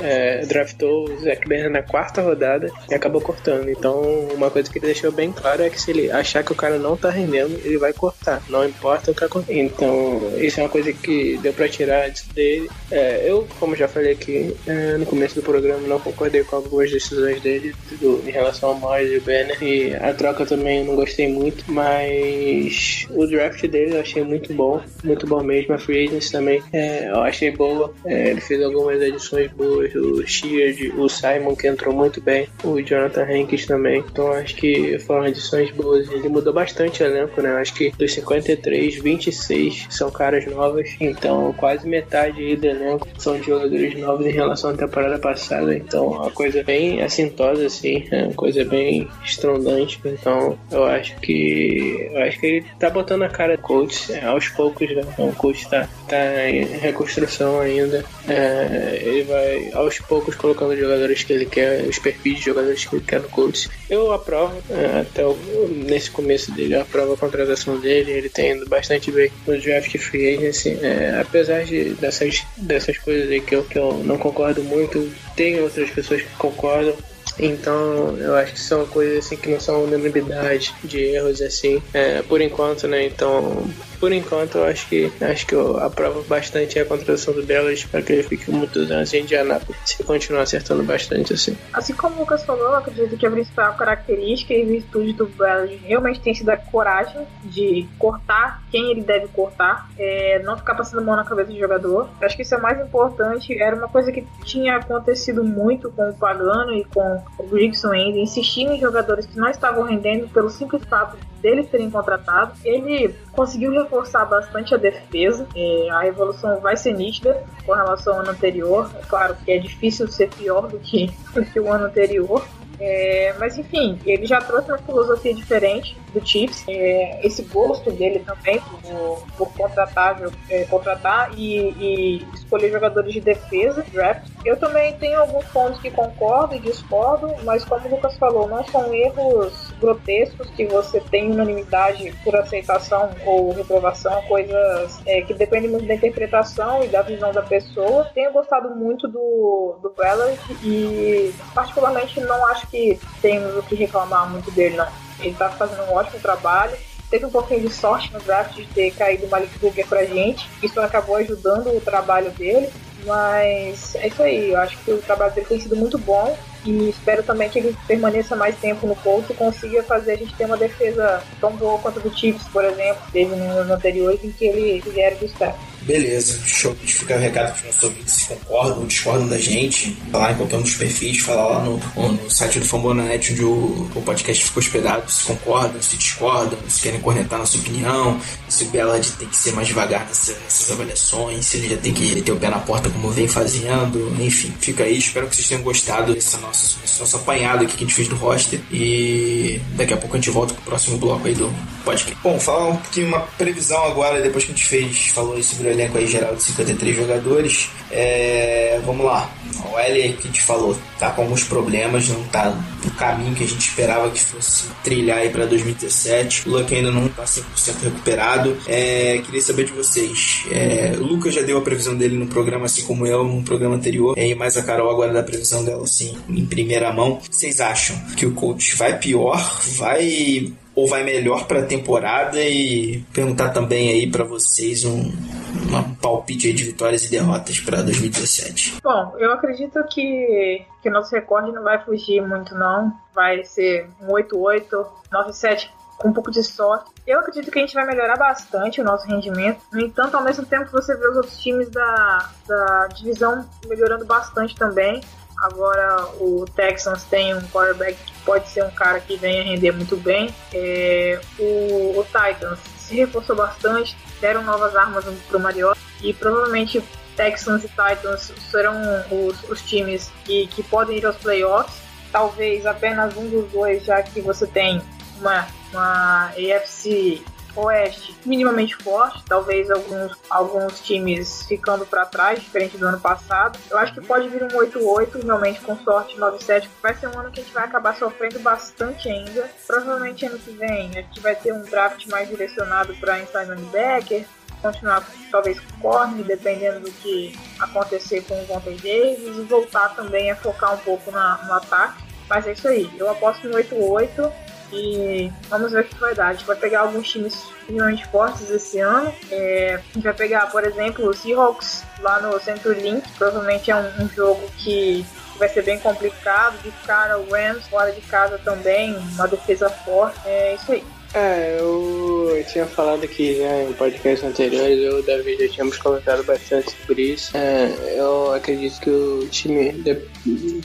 É, draftou o Zach Banner na quarta rodada e acabou cortando. Então, uma coisa que ele deixou bem claro é que se ele achar que o cara não tá rendendo, ele vai cortar. Não importa o que aconteça. Então, isso é uma coisa que deu pra tirar dele. É, eu, como já falei aqui é, no começo do programa, não concordei com algumas decisões dele do, em relação ao Miles e o Banner. E a troca também não gostei gostei muito, mas o draft dele eu achei muito bom, muito bom mesmo. A free agency também é, eu achei boa. É, ele fez algumas edições boas, o Sheard, o Simon que entrou muito bem, o Jonathan Hankins também. Então acho que foram edições boas. Ele mudou bastante o elenco, né? Acho que dos 53, 26 são caras novas, então quase metade do elenco são jogadores novos em relação à temporada passada. Então a coisa bem assintosa assim, é uma coisa bem estrondante. Então eu acho acho que. Acho que ele tá botando a cara do coach é, aos poucos, né? Então, o coach tá, tá em reconstrução ainda. É, ele vai aos poucos colocando os jogadores que ele quer, os perfis de jogadores que ele quer no coach. Eu aprovo, é, até o, nesse começo dele, eu aprovo a contratação dele. Ele tem indo bastante bem no draft free agency. É, apesar de, dessas, dessas coisas aí que eu, que eu não concordo muito, tem outras pessoas que concordam. Então, eu acho que são coisas assim que não são unanimidade de erros assim, é, por enquanto, né? Então, por enquanto, eu acho que acho que eu aprovo bastante a contratação do Belo. Espero que ele fique muitos anos em Indianápolis se continuar acertando bastante assim. Assim como o Lucas falou, eu acredito que a principal característica e virtude do Belo realmente tem sido a coragem de cortar quem ele deve cortar, é, não ficar passando mão na cabeça do jogador. Eu acho que isso é mais importante. Era uma coisa que tinha acontecido muito com o Pagano e com o Grigson ainda, insistindo em jogadores que não estavam rendendo pelo simples fato deles terem contratado. Ele conseguiu reforçar bastante a defesa. a evolução vai ser nítida com relação ao ano anterior. É claro que é difícil ser pior do que, do que o ano anterior. É, mas enfim, ele já trouxe uma filosofia diferente do Chiefs. É, esse gosto dele também por, por contratar, é, contratar e, e, escolher jogadores de defesa, draft. Eu também tenho alguns pontos que concordo e discordo, mas como o Lucas falou, não são erros grotescos que você tem unanimidade por aceitação ou reprovação, coisas é, que dependem muito da interpretação e da visão da pessoa. Tenho gostado muito do, do Ballard e particularmente não acho que temos o que reclamar muito dele, não. Ele tá fazendo um ótimo trabalho. Teve um pouquinho de sorte no draft de ter caído o Malik Hooker pra gente. Isso acabou ajudando o trabalho dele. Mas é isso aí, eu acho que o trabalho dele tem sido muito bom e espero também que ele permaneça mais tempo no Colts e consiga fazer a gente ter uma defesa tão boa quanto a do Chiefs, por exemplo, teve no ano anterior em que ele, ele era do staff. Beleza, show. de ficar o recado para os nossos ouvintes se concordam discordam da gente. Falar em qualquer um dos perfis, falar lá no, no site do Fambonanet onde o, o podcast ficou hospedado, se concordam, se discordam, se querem cornetar nossa opinião, se o Bellad tem que ser mais devagar nessa, nessas avaliações, se ele já tem que ter o pé na porta como vem fazendo, enfim, fica aí. Espero que vocês tenham gostado dessa nossa, desse nosso apanhado aqui que a gente fez do roster e daqui a pouco a gente volta pro próximo bloco aí do podcast. Bom, falar um pouquinho uma previsão agora, depois que a gente fez, falou sobre o elenco aí geral de 53 jogadores. É, vamos lá. O L que te falou, tá com alguns problemas, não tá no caminho que a gente esperava que fosse trilhar aí para 2017. O Luck ainda não tá 100% recuperado. É, queria saber de vocês. É, o Lucas já deu a previsão dele no programa, assim como eu no programa anterior. É, e mais a Carol agora dá a previsão dela assim em primeira mão. Vocês acham que o coach vai pior? Vai ou vai melhor para a temporada e perguntar também aí para vocês um, um palpite de vitórias e derrotas para 2017. Bom, eu acredito que que nosso recorde não vai fugir muito não, vai ser um 8-8, 9-7 com um pouco de sorte. Eu acredito que a gente vai melhorar bastante o nosso rendimento. No entanto, ao mesmo tempo, você vê os outros times da, da divisão melhorando bastante também. Agora o Texans tem um quarterback que pode ser um cara que venha render muito bem. É, o, o, Titans se reforçou bastante, deram novas armas para o Mariota e provavelmente Texans e Titans serão os, os times que, que podem ir aos playoffs. Talvez apenas um dos dois, já que você tem uma, uma AFC Oeste minimamente forte, talvez alguns, alguns times ficando para trás, diferente do ano passado. Eu acho que pode vir um 8-8, realmente com sorte 9-7, vai ser um ano que a gente vai acabar sofrendo bastante ainda. Provavelmente ano que vem a gente vai ter um draft mais direcionado para inside linebacker, continuar talvez com o dependendo do que acontecer com o Vontae Davis, e voltar também a focar um pouco na, no ataque. Mas é isso aí, eu aposto no 8-8 e vamos ver o que vai dar. A gente vai pegar alguns times minimamente fortes esse ano. É, a gente vai pegar, por exemplo, o Seahawks lá no Centro Link. Provavelmente é um, um jogo que vai ser bem complicado. De cara, o Rams fora de casa também, uma defesa forte. É isso aí. É, eu tinha falado aqui já em podcasts anteriores, eu e o Davi já tínhamos comentado bastante sobre isso. É, eu acredito que o time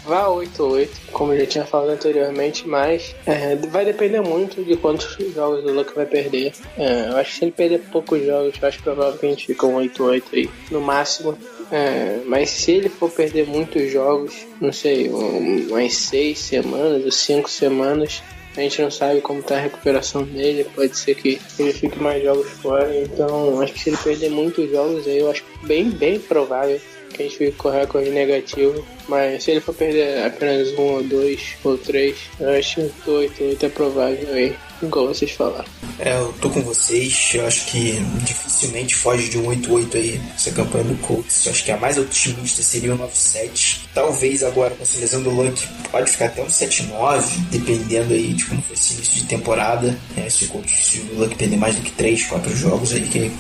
vá 8-8, como eu já tinha falado anteriormente, mas é, vai depender muito de quantos jogos o Luke vai perder. É, eu acho que se ele perder poucos jogos, eu acho provável que a gente fique um 8-8 aí, no máximo. É, mas se ele for perder muitos jogos, não sei, um, umas seis semanas ou cinco semanas, a gente não sabe como tá a recuperação dele, pode ser que ele fique mais jogos fora. Então, acho que se ele perder muitos jogos aí, eu acho bem, bem provável que a gente fique com recorde negativo. Mas se ele for perder apenas um ou dois ou três, eu acho que oito, oito é provável aí igual vocês falaram. É, eu tô com vocês. Eu acho que dificilmente foge de um 8-8 aí essa campanha do Colts. Eu acho que a mais otimista seria o 9-7. Talvez agora com a seleção do Luck pode ficar até um 7-9, dependendo aí de como foi esse início de temporada. É, se, o Colts, se o Luck perder mais do que 3, 4 jogos aí, que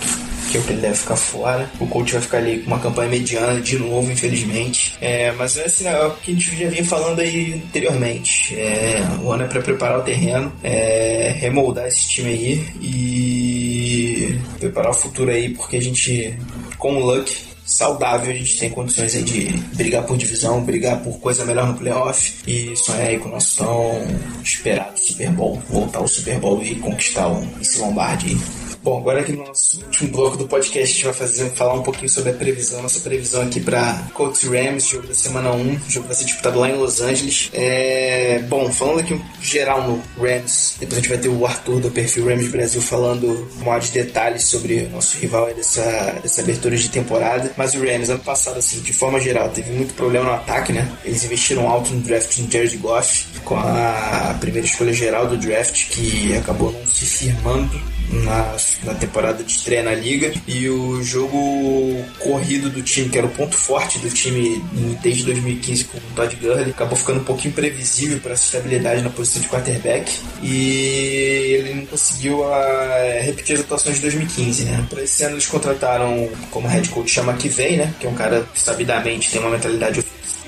que é o que ele deve ficar fora. O coach vai ficar ali com uma campanha mediana de novo, infelizmente. É, mas é assim, é o que a gente já vinha falando aí anteriormente. É, o ano é para preparar o terreno, é, remoldar esse time aí e preparar o futuro aí, porque a gente, com o Luck, saudável, a gente tem condições aí de brigar por divisão, brigar por coisa melhor no playoff e sonhar aí com o nosso tão esperado Super Bowl, voltar ao Super Bowl e conquistar esse Lombardi Bom, agora aqui no nosso último bloco do podcast, a gente vai fazer, falar um pouquinho sobre a previsão, nossa previsão aqui para Colts Rams, jogo da semana 1, o jogo vai ser disputado lá em Los Angeles. É, bom, falando aqui geral no Rams, depois a gente vai ter o Arthur do perfil Rams Brasil falando mais detalhes sobre o nosso rival dessa, dessa abertura de temporada. Mas o Rams, ano passado, assim, de forma geral, teve muito problema no ataque, né? Eles investiram alto no draft em Jared Goff, com a primeira escolha geral do draft, que acabou não se firmando na, na temporada de estreia na liga e o jogo corrido do time, que era o ponto forte do time desde 2015 com o Todd Gurley, acabou ficando um pouquinho imprevisível para essa estabilidade na posição de quarterback e ele não conseguiu a, ah, repetir as atuações de 2015, né? Para esse ano eles contrataram como head coach chama que vem, né? Que é um cara que sabidamente tem uma mentalidade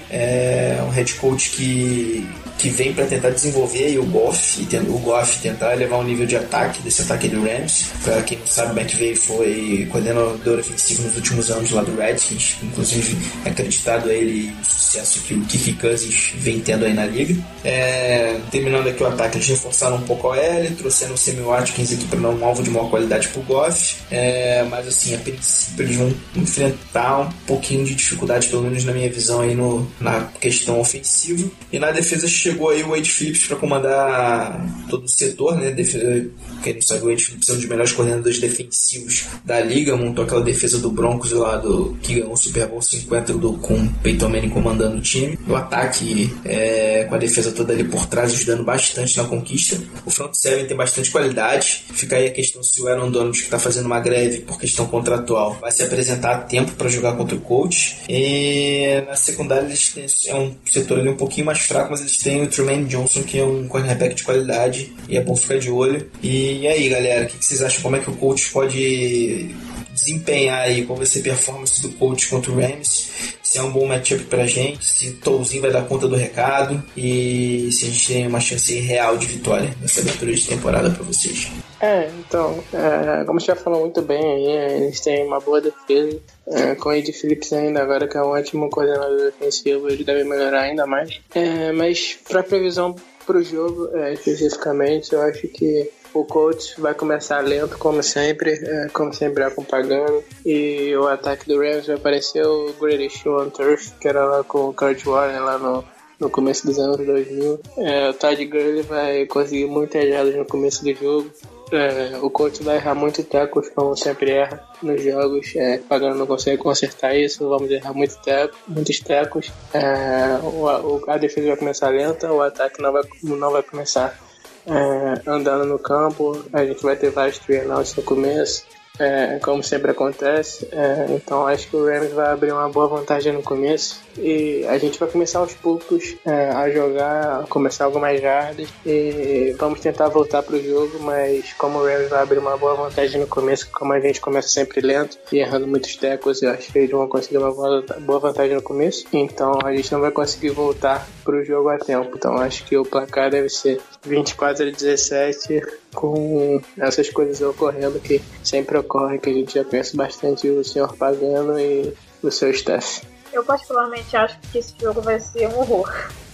é um head coach que, que vem para tentar desenvolver o Goff o Goff tentar levar um nível de ataque desse ataque do Rams. Para quem não sabe, McVay foi coordenador ofensivo nos últimos anos lá do Redskins, inclusive é acreditado a ele o sucesso que o Kiki Cousins vem tendo aí na liga. É, terminando aqui o ataque, eles reforçaram um pouco a L, trouxeram o Sammy Watkins aqui para dar um alvo de maior qualidade para o Goff, é, mas assim, a princípio eles vão enfrentar um pouquinho de dificuldade, pelo menos na minha visão aí no, na questão ofensiva. E na defesa chegou aí o Wade Phillips para comandar todo o setor, né? Defesa, quem não sabe, o Wade Phillips é um dos melhores coordenadores defensivos da liga, montou aquela defesa do Broncos lá do que ganhou o Super Bowl 50 do, com Peyton Manning comandando o time. O ataque é, com a defesa toda ali por trás, ajudando bastante na conquista. O front seven tem bastante qualidade. Fica aí a questão se o Aaron Donald, que está fazendo uma greve por questão contratual, vai se apresentar a tempo para jogar contra o coach. E na secundária eles têm, é um setor ali um pouquinho mais fraco, mas eles têm o Truman Johnson, que é um cornerback de qualidade e é bom ficar de olho. E aí, galera, o que, que vocês acham? Como é que o coach pode desempenhar aí, qual vai ser a performance do coach contra o Rams, se é um bom matchup pra gente, se Tolzinho vai dar conta do recado e se a gente tem uma chance real de vitória nessa abertura de temporada para vocês. É, então, é, como você já falou muito bem aí, eles têm uma boa defesa. É, com o Ed Phillips ainda agora, que é um ótimo coordenador defensivo, ele deve melhorar ainda mais. É, mas para previsão para o jogo, é, especificamente, eu acho que o coach vai começar lento, como sempre, é, como sempre acompanhando. E o ataque do Rams vai aparecer o Greatest Show on Turf, que era lá com o Kurt Warner lá no, no começo dos anos 2000. É, o Todd Gurley vai conseguir muitas jardas no começo do jogo. É, o coach vai errar muito tecos, como sempre erra nos jogos. É, Pagano não consegue consertar isso, vamos errar muito teco, muitos tecos. É, o, a defesa vai começar lenta, o ataque não vai, não vai começar é, andando no campo. A gente vai ter vários treinos no começo é, como sempre acontece. É, então acho que o Rams vai abrir uma boa vantagem no começo e a gente vai começar aos poucos é, a jogar, a começar algumas jardas e vamos tentar voltar para o jogo, mas como o Rams vai abrir uma boa vantagem no começo, como a gente começa sempre lento e errando muitos tecos, eu acho que eles vão conseguir uma boa vantagem no começo, então a gente não vai conseguir voltar para o jogo a tempo. Então acho que o placar deve ser 24 a 17 com essas coisas ocorrendo que sempre ocorre, que a gente já pensa bastante o senhor Pagano e o seu staff. Eu particularmente acho que esse jogo vai ser um horror.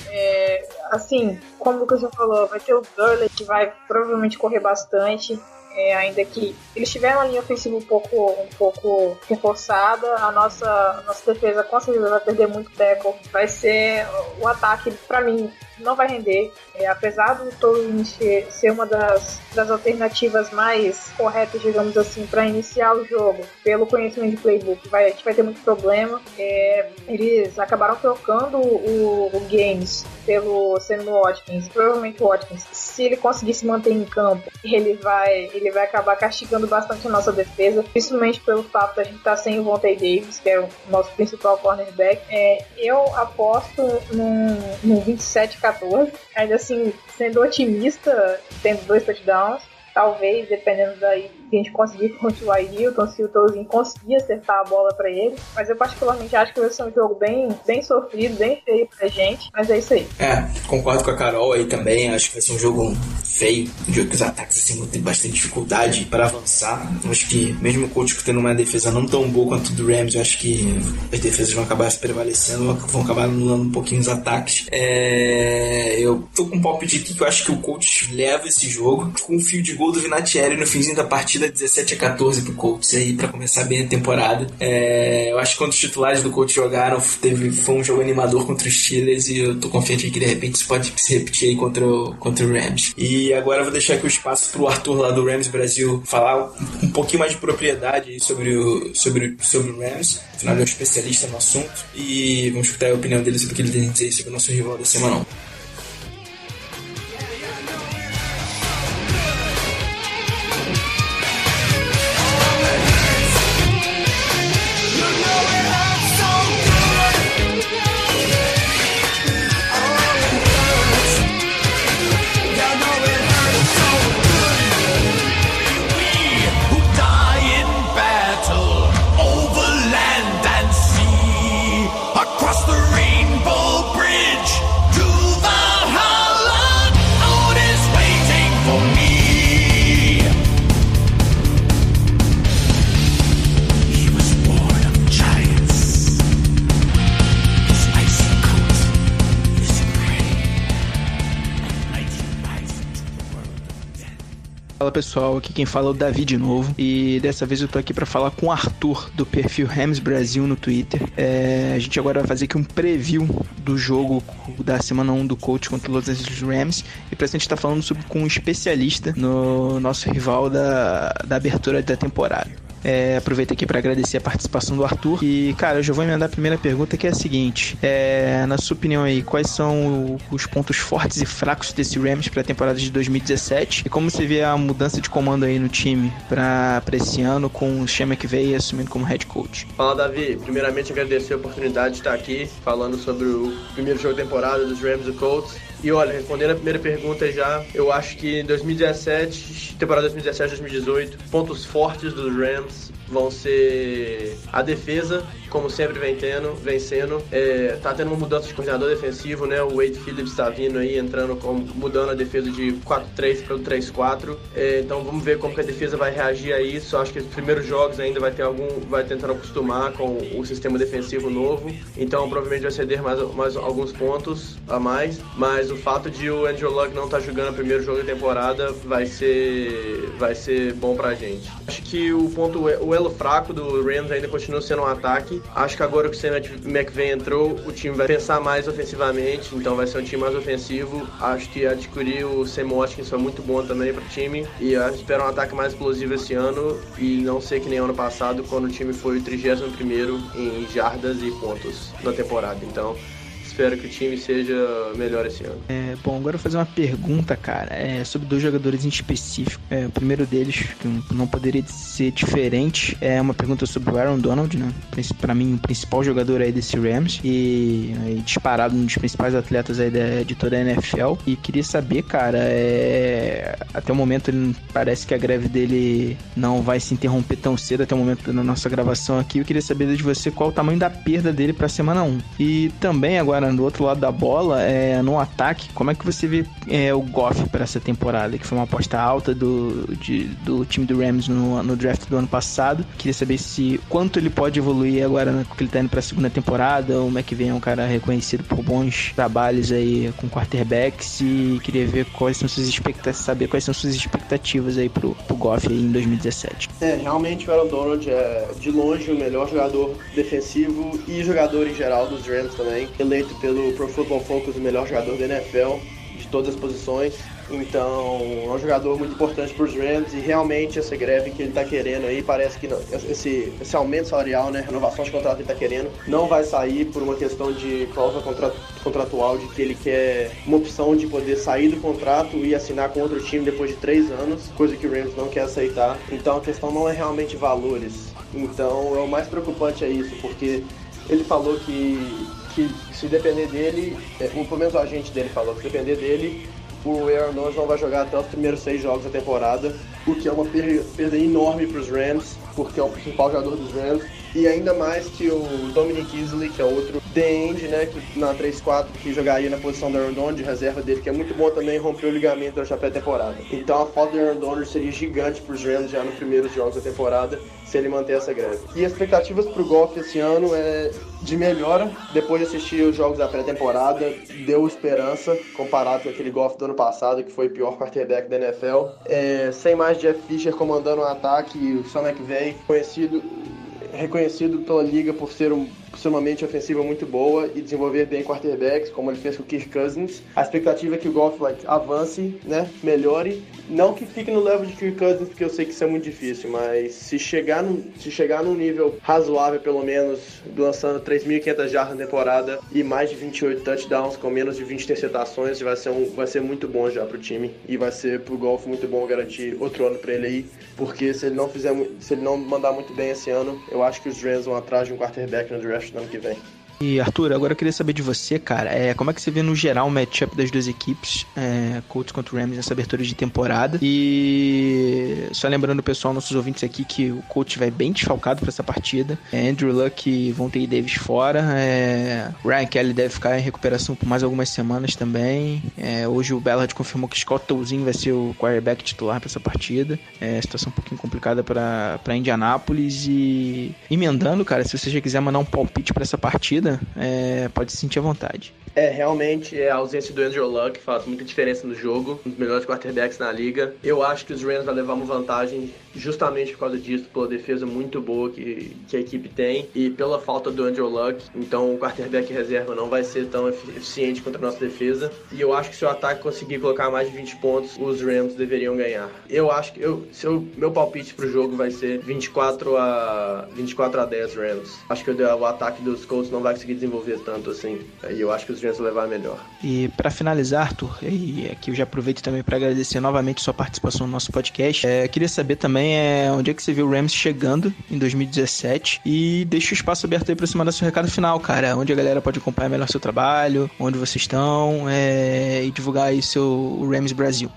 É, assim, como o Lucas falou, vai ter o Gurley que vai provavelmente correr bastante. É, ainda que eles tiveram uma linha ofensiva um pouco, um pouco reforçada, a nossa, a nossa defesa com certeza vai perder muito tackle. Vai ser o ataque, para mim, não vai render. É, apesar do Tolin ser uma das, das alternativas mais corretas, digamos assim, para iniciar o jogo, pelo conhecimento de playbook, vai, a gente vai ter muito problema. É, eles acabaram trocando o, o Games pelo Sammy Watkins, provavelmente o Watkins, se ele conseguir se manter em campo, ele vai, ele vai acabar castigando bastante a nossa defesa, principalmente pelo fato de a gente estar tá sem o Vontae Davis, que é o nosso principal cornerback. É, eu aposto num, num 27 14. Ainda assim, sendo otimista, tendo dois touchdowns, talvez, dependendo daí a gente conseguir continuar o Hilton, se o Tolzinho conseguir acertar a bola para ele. Mas eu particularmente acho que vai ser um jogo bem, bem sofrido, bem feio pra gente. Mas é isso aí. É, concordo com a Carol aí também. Acho que vai ser um jogo feio. Um jogo que os ataques assim, vão ter bastante dificuldade para avançar. Acho que mesmo o coach tendo uma defesa não tão boa quanto o do Rams, eu acho que as defesas vão acabar se prevalecendo, vão acabar anulando um pouquinho os ataques. É, eu tô com um palpite aqui que eu acho que o coach leva esse jogo com um fio de gol do Vinatieri no finzinho da partida 17 a 14 pro Colts aí para começar bem a temporada. É, eu acho que quando os titulares do Colts jogaram, teve, foi um jogo animador contra os Steelers e eu tô confiante que de repente isso pode se repetir aí contra o, contra o Rams. E agora eu vou deixar aqui o espaço pro Arthur lá do Rams Brasil falar um, um pouquinho mais de propriedade sobre o, sobre, sobre o Rams. Afinal, ele é um especialista no assunto e vamos escutar a opinião dele sobre o que ele tem a dizer sobre o nosso rival da semana. Fala pessoal, aqui quem fala é o Davi de novo. E dessa vez eu tô aqui para falar com o Arthur, do perfil Rams Brasil no Twitter. É, a gente agora vai fazer aqui um preview do jogo da semana 1 do coach contra os Los Angeles Rams. E pra gente estar tá falando sobre, com um especialista no nosso rival da, da abertura da temporada. É, aproveito aqui para agradecer a participação do Arthur. E, cara, eu já vou emendar a primeira pergunta, que é a seguinte: é, na sua opinião aí, quais são os pontos fortes e fracos desse Rams para a temporada de 2017? E como você vê a mudança de comando aí no time para esse ano, com o Sean McVay assumindo como head coach? Fala, Davi. Primeiramente, agradecer a oportunidade de estar aqui falando sobre o primeiro jogo da temporada dos Rams e Colts. E olha, respondendo a primeira pergunta já, eu acho que em 2017, temporada 2017-2018, pontos fortes dos Rams vão ser a defesa, como sempre vem tendo, vencendo. É, tá tendo uma mudança de coordenador defensivo, né? O Wade Phillips está vindo aí, entrando, com, mudando a defesa de 4-3 para o 3-4. É, então vamos ver como que a defesa vai reagir a isso. Acho que os primeiros jogos ainda vai ter algum, vai tentando acostumar com o sistema defensivo novo. Então provavelmente vai ceder mais, mais alguns pontos a mais. Mas o fato de o Andrew Luck não estar tá jogando o primeiro jogo da temporada vai ser, vai ser bom pra gente. Acho que o ponto, o elo fraco do Rams ainda continua sendo um ataque. Acho que agora que o Sam McVay entrou, o time vai pensar mais ofensivamente, então vai ser um time mais ofensivo. Acho que adquirir o Sam Watkins foi muito bom também para o time e eu espero um ataque mais explosivo esse ano e não ser que nem ano passado, quando o time foi o 31 em jardas e pontos na temporada. Então, espero que o time seja melhor esse ano. É, bom, agora eu vou fazer uma pergunta, cara, é, sobre dois jogadores em específico. É, o primeiro deles, que não poderia ser diferente, é uma pergunta sobre o Aaron Donald, né? Para mim, o principal jogador aí desse Rams e, disparado um dos principais atletas aí de, de toda a NFL. E queria saber, cara, é, até o momento ele parece que a greve dele não vai se interromper tão cedo até o momento da nossa gravação aqui. Eu queria saber de você qual o tamanho da perda dele para semana 1. E também agora do outro lado da bola, é, no ataque, como é que você vê é, o Goff para essa temporada? Que foi uma aposta alta do, de, do time do Rams no, no draft do ano passado. Queria saber se quanto ele pode evoluir agora né, que ele tá indo para a segunda temporada. O McVay é um cara reconhecido por bons trabalhos aí com quarterbacks e queria ver quais são suas expectativas, saber quais são suas expectativas aí pro, pro Goff aí em 2017. É, realmente o Aaron Donald é de longe o melhor jogador defensivo e jogador em geral dos Rams também, eleito pelo Pro Football Focus o melhor jogador da NFL de todas as posições. Então, é um jogador muito importante para os Rams e realmente essa greve que ele está querendo aí, parece que não, esse, esse aumento salarial, né, renovação de contrato que ele está querendo, não vai sair por uma questão de cláusula contratual de que ele quer uma opção de poder sair do contrato e assinar com outro time depois de três anos, coisa que o Rams não quer aceitar. Então, a questão não é realmente valores. Então, é o mais preocupante é isso, porque ele falou que que se depender dele, é, o, pelo menos o agente dele falou, se depender dele, o Aaron Donald não vai jogar até os primeiros seis jogos da temporada, o que é uma perda enorme para os Rams, porque é o principal jogador dos Rams. E ainda mais que o Dominic Easley, que é outro D-end, né, que na 3-4, que jogaria na posição do Aaron de reserva dele, que é muito bom também, rompeu o ligamento durante a pré-temporada. Então a falta do Aaron Donald seria gigante para os Rams já nos primeiros jogos da temporada, se ele manter essa greve. E as expectativas para o golfe esse ano é de melhora. Depois de assistir os jogos da pré-temporada, deu esperança comparado com aquele golfe do ano passado, que foi o pior quarterback da NFL. É, sem mais Jeff Fisher comandando o ataque, o Sean McVay, conhecido reconhecido pela liga por ser um ser uma mente ofensiva muito boa e desenvolver bem quarterbacks, como ele fez com o Kirk Cousins. A expectativa é que o Goff like, avance, né, melhore. Não que fique no level de Kirk Cousins, porque eu sei que isso é muito difícil, mas se chegar, no, se chegar num nível razoável, pelo menos, lançando 3.500 jardas na temporada e mais de 28 touchdowns com menos de 20 interceptações, vai ser, um, vai ser muito bom já pro time e vai ser pro Golf muito bom garantir outro ano para ele aí, porque se ele não fizer, se ele não mandar muito bem esse ano, eu acho que os Rams vão atrás de um quarterback no draft no ano que vem. E Arthur, agora eu queria saber de você, cara, é, como é que você vê no geral o matchup das duas equipes, é, Colts contra o Rams nessa abertura de temporada? E só lembrando o pessoal, nossos ouvintes aqui, que o Colts vai bem desfalcado para essa partida. É, Andrew Luck e Vontae Davis fora. É, Ryan Kelly deve ficar em recuperação por mais algumas semanas também. É, hoje o Ballard confirmou que Scott Tolzin vai ser o quarterback titular para essa partida. É, situação um pouquinho complicada para Indianápolis e emendando, cara, se você já quiser mandar um palpite para essa partida, é, pode se sentir à vontade. É, realmente é a ausência do Andrew Luck faz muita diferença no jogo, um dos melhores quarterbacks na liga. Eu acho que os Rams vai levar uma vantagem justamente por causa disso, pela defesa muito boa que, que a equipe tem e pela falta do Andrew Luck. Então o quarterback reserva não vai ser tão eficiente contra a nossa defesa. E eu acho que se o ataque conseguir colocar mais de 20 pontos, os Rams deveriam ganhar. Eu acho que eu, seu, meu palpite pro jogo vai ser 24 a 24 a 10 Rams. Acho que o ataque dos Colts não vai conseguir desenvolver tanto assim. E eu acho que os Rams vão levar melhor. E para finalizar, Arthur, e aqui eu já aproveito também para agradecer novamente sua participação no nosso podcast. É, queria saber também é, onde é que você viu o Rams chegando em 2017 e deixa o espaço aberto aí para você mandar seu recado final, cara. Onde a galera pode acompanhar melhor seu trabalho, onde vocês estão é, e divulgar aí seu Rams Brasil.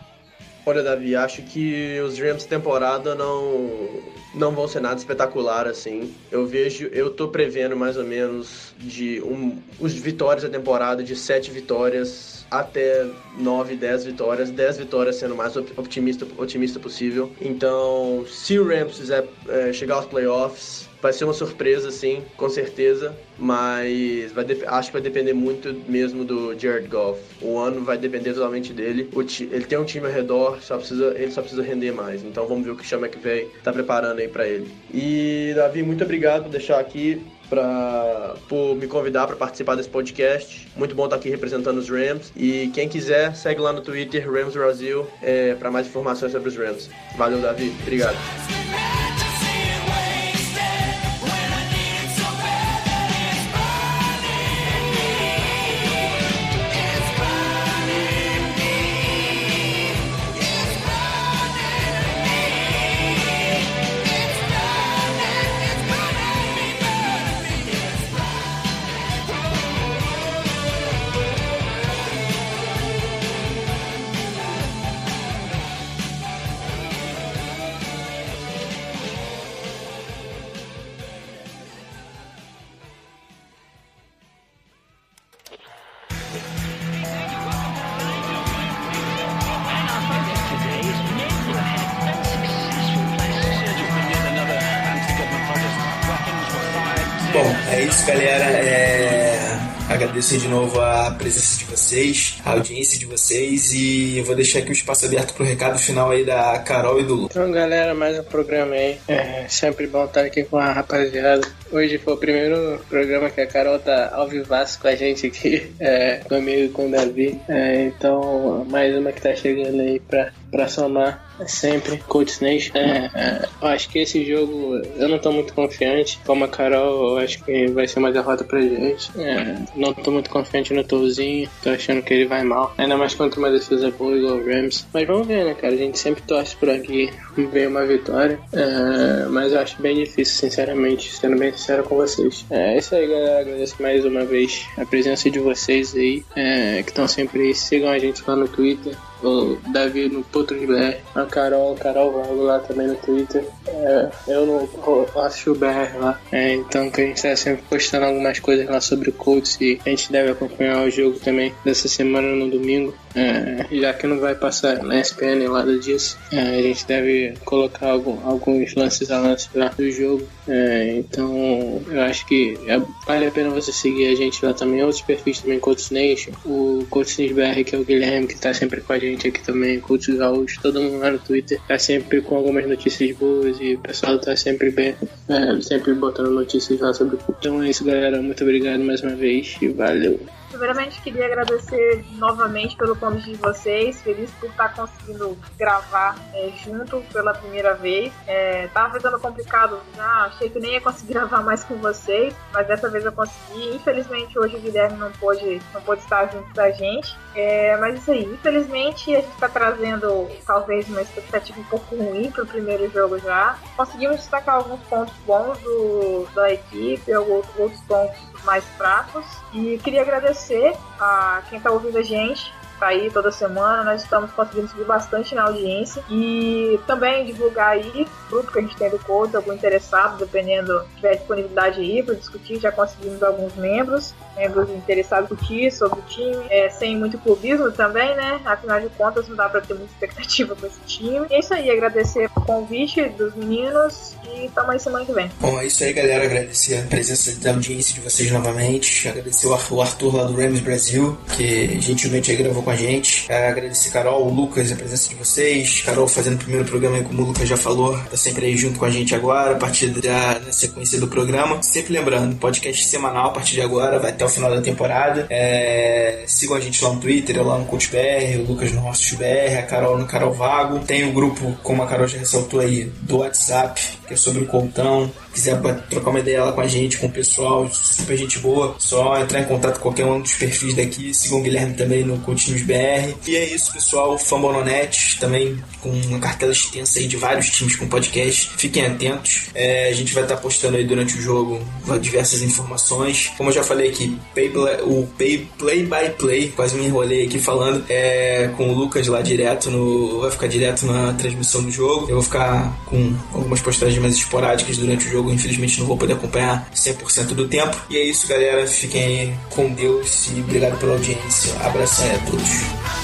Olha, Davi, acho que os Rams temporada não não vão ser nada espetacular assim. Eu vejo, eu tô prevendo mais ou menos de um, os vitórias da temporada de sete vitórias até 9, 10 vitórias, 10 vitórias sendo mais otimista, otimista possível. Então, se o Rams quiser é, chegar aos playoffs, vai ser uma surpresa, sim, com certeza, mas vai acho que vai depender muito mesmo do Jared Goff. O ano vai depender totalmente dele. ele tem um time ao redor, só precisa, ele só precisa render mais. Então vamos ver o que chama que vem tá preparando aí para ele. E Davi, muito obrigado por deixar aqui pra, por me convidar para participar desse podcast. Muito bom estar aqui representando os Rams. E quem quiser, segue lá no Twitter, Rams Brasil, é, para mais informações sobre os Rams. Valeu, Davi. Obrigado. Agradecer de novo a presença de vocês, a audiência de vocês e eu vou deixar aqui o espaço aberto pro recado final aí da Carol e do Lu. Então, galera, mais um programa aí. É sempre bom estar aqui com a rapaziada. Hoje foi o primeiro programa que a Carol tá ao vivaço com a gente aqui, é, comigo e com o Davi. É, então, mais uma que tá chegando aí pra, pra somar sempre. Colts Nation. É, é, eu acho que esse jogo eu não tô muito confiante. Como a Carol, eu acho que vai ser uma derrota pra gente. É, não tô muito confiante no Touzinho. Tô achando que ele vai mal. Ainda mais contra uma defesa boa igual o Rams. Mas vamos ver, né, cara? A gente sempre torce por aqui ver uma vitória. É, mas eu acho bem difícil, sinceramente, sendo bem sincero com vocês. É isso aí, galera. Agradeço mais uma vez a presença de vocês aí, é, que estão sempre aí. Sigam a gente lá no Twitter o Davi no Potros BR, a Carol, Carol Vago lá também no Twitter. É, eu no acho o BR lá. É, então que a gente está sempre postando algumas coisas lá sobre o Colts e a gente deve acompanhar o jogo também dessa semana no domingo. É, já que não vai passar na SPN nada disso, é, a gente deve colocar algum, alguns lances a lance lá do jogo. É, então eu acho que é, vale a pena você seguir a gente lá também. Outros perfis também, Colts Nation, o Colts BR, que é o Guilherme, que está sempre com a gente aqui também, Cultos Gaúchos, todo mundo lá no Twitter tá sempre com algumas notícias boas e o pessoal tá sempre bem, é, sempre botando notícias lá sobre o Então é isso, galera. Muito obrigado mais uma vez e valeu. Primeiramente, queria agradecer novamente pelo convite de vocês. Feliz por estar conseguindo gravar é, junto pela primeira vez. É, tava ficando complicado já, achei que nem ia conseguir gravar mais com vocês, mas dessa vez eu consegui. Infelizmente, hoje o Guilherme não pôde, não pôde estar junto da gente. É, mas isso aí, infelizmente, a gente está trazendo talvez uma expectativa um pouco ruim para o primeiro jogo já. Conseguimos destacar alguns pontos bons do, da equipe, alguns outros pontos mais fracos. E queria agradecer a quem está ouvindo a gente aí toda semana, nós estamos conseguindo subir bastante na audiência e também divulgar aí grupo que a gente tem do Colts, algum interessado, dependendo, tiver disponibilidade aí para discutir, já conseguimos alguns membros, membros interessados em discutir sobre o time, é, sem muito clubismo também, né? Afinal de contas, não dá para ter muita expectativa com esse time. E é isso aí, agradecer o convite dos meninos e tamo aí semana que vem. Bom, é isso aí, galera. Agradecer a presença da audiência de vocês novamente. Agradecer o Arthur lá do Rams Brasil, que gentilmente aí gravou com a gente. É, agradecer Carol, Lucas, a presença de vocês. Carol fazendo o primeiro programa aí, como o Lucas já falou, tá sempre aí junto com a gente agora, a partir da sequência do programa. Sempre lembrando, podcast semanal a partir de agora, vai até o final da temporada. É, sigam a gente lá no Twitter, lá no CoachBR, o Lucas no Rostos BR, a Carol no Carol Vago. Tem o grupo, como a Carol já ressaltou aí, do WhatsApp, que é sobre o Contão. Quiser trocar uma ideia lá com a gente, com o pessoal, super gente boa, só entrar em contato com qualquer um dos perfis daqui. Sigam o Guilherme também no Coutinhos BR. E é isso, pessoal. Fambononet também com uma cartela extensa aí de vários times com podcast. Fiquem atentos. É, a gente vai estar postando aí durante o jogo diversas informações. Como eu já falei aqui, pay, o pay, play by play, quase me enrolei aqui falando, é, com o Lucas lá direto no. Vai ficar direto na transmissão do jogo. Eu vou ficar com algumas postagens mais esporádicas durante o jogo jogo, infelizmente não vou poder acompanhar 100% do tempo. E é isso, galera. Fiquem aí com Deus e obrigado pela audiência. Abração é, a todos.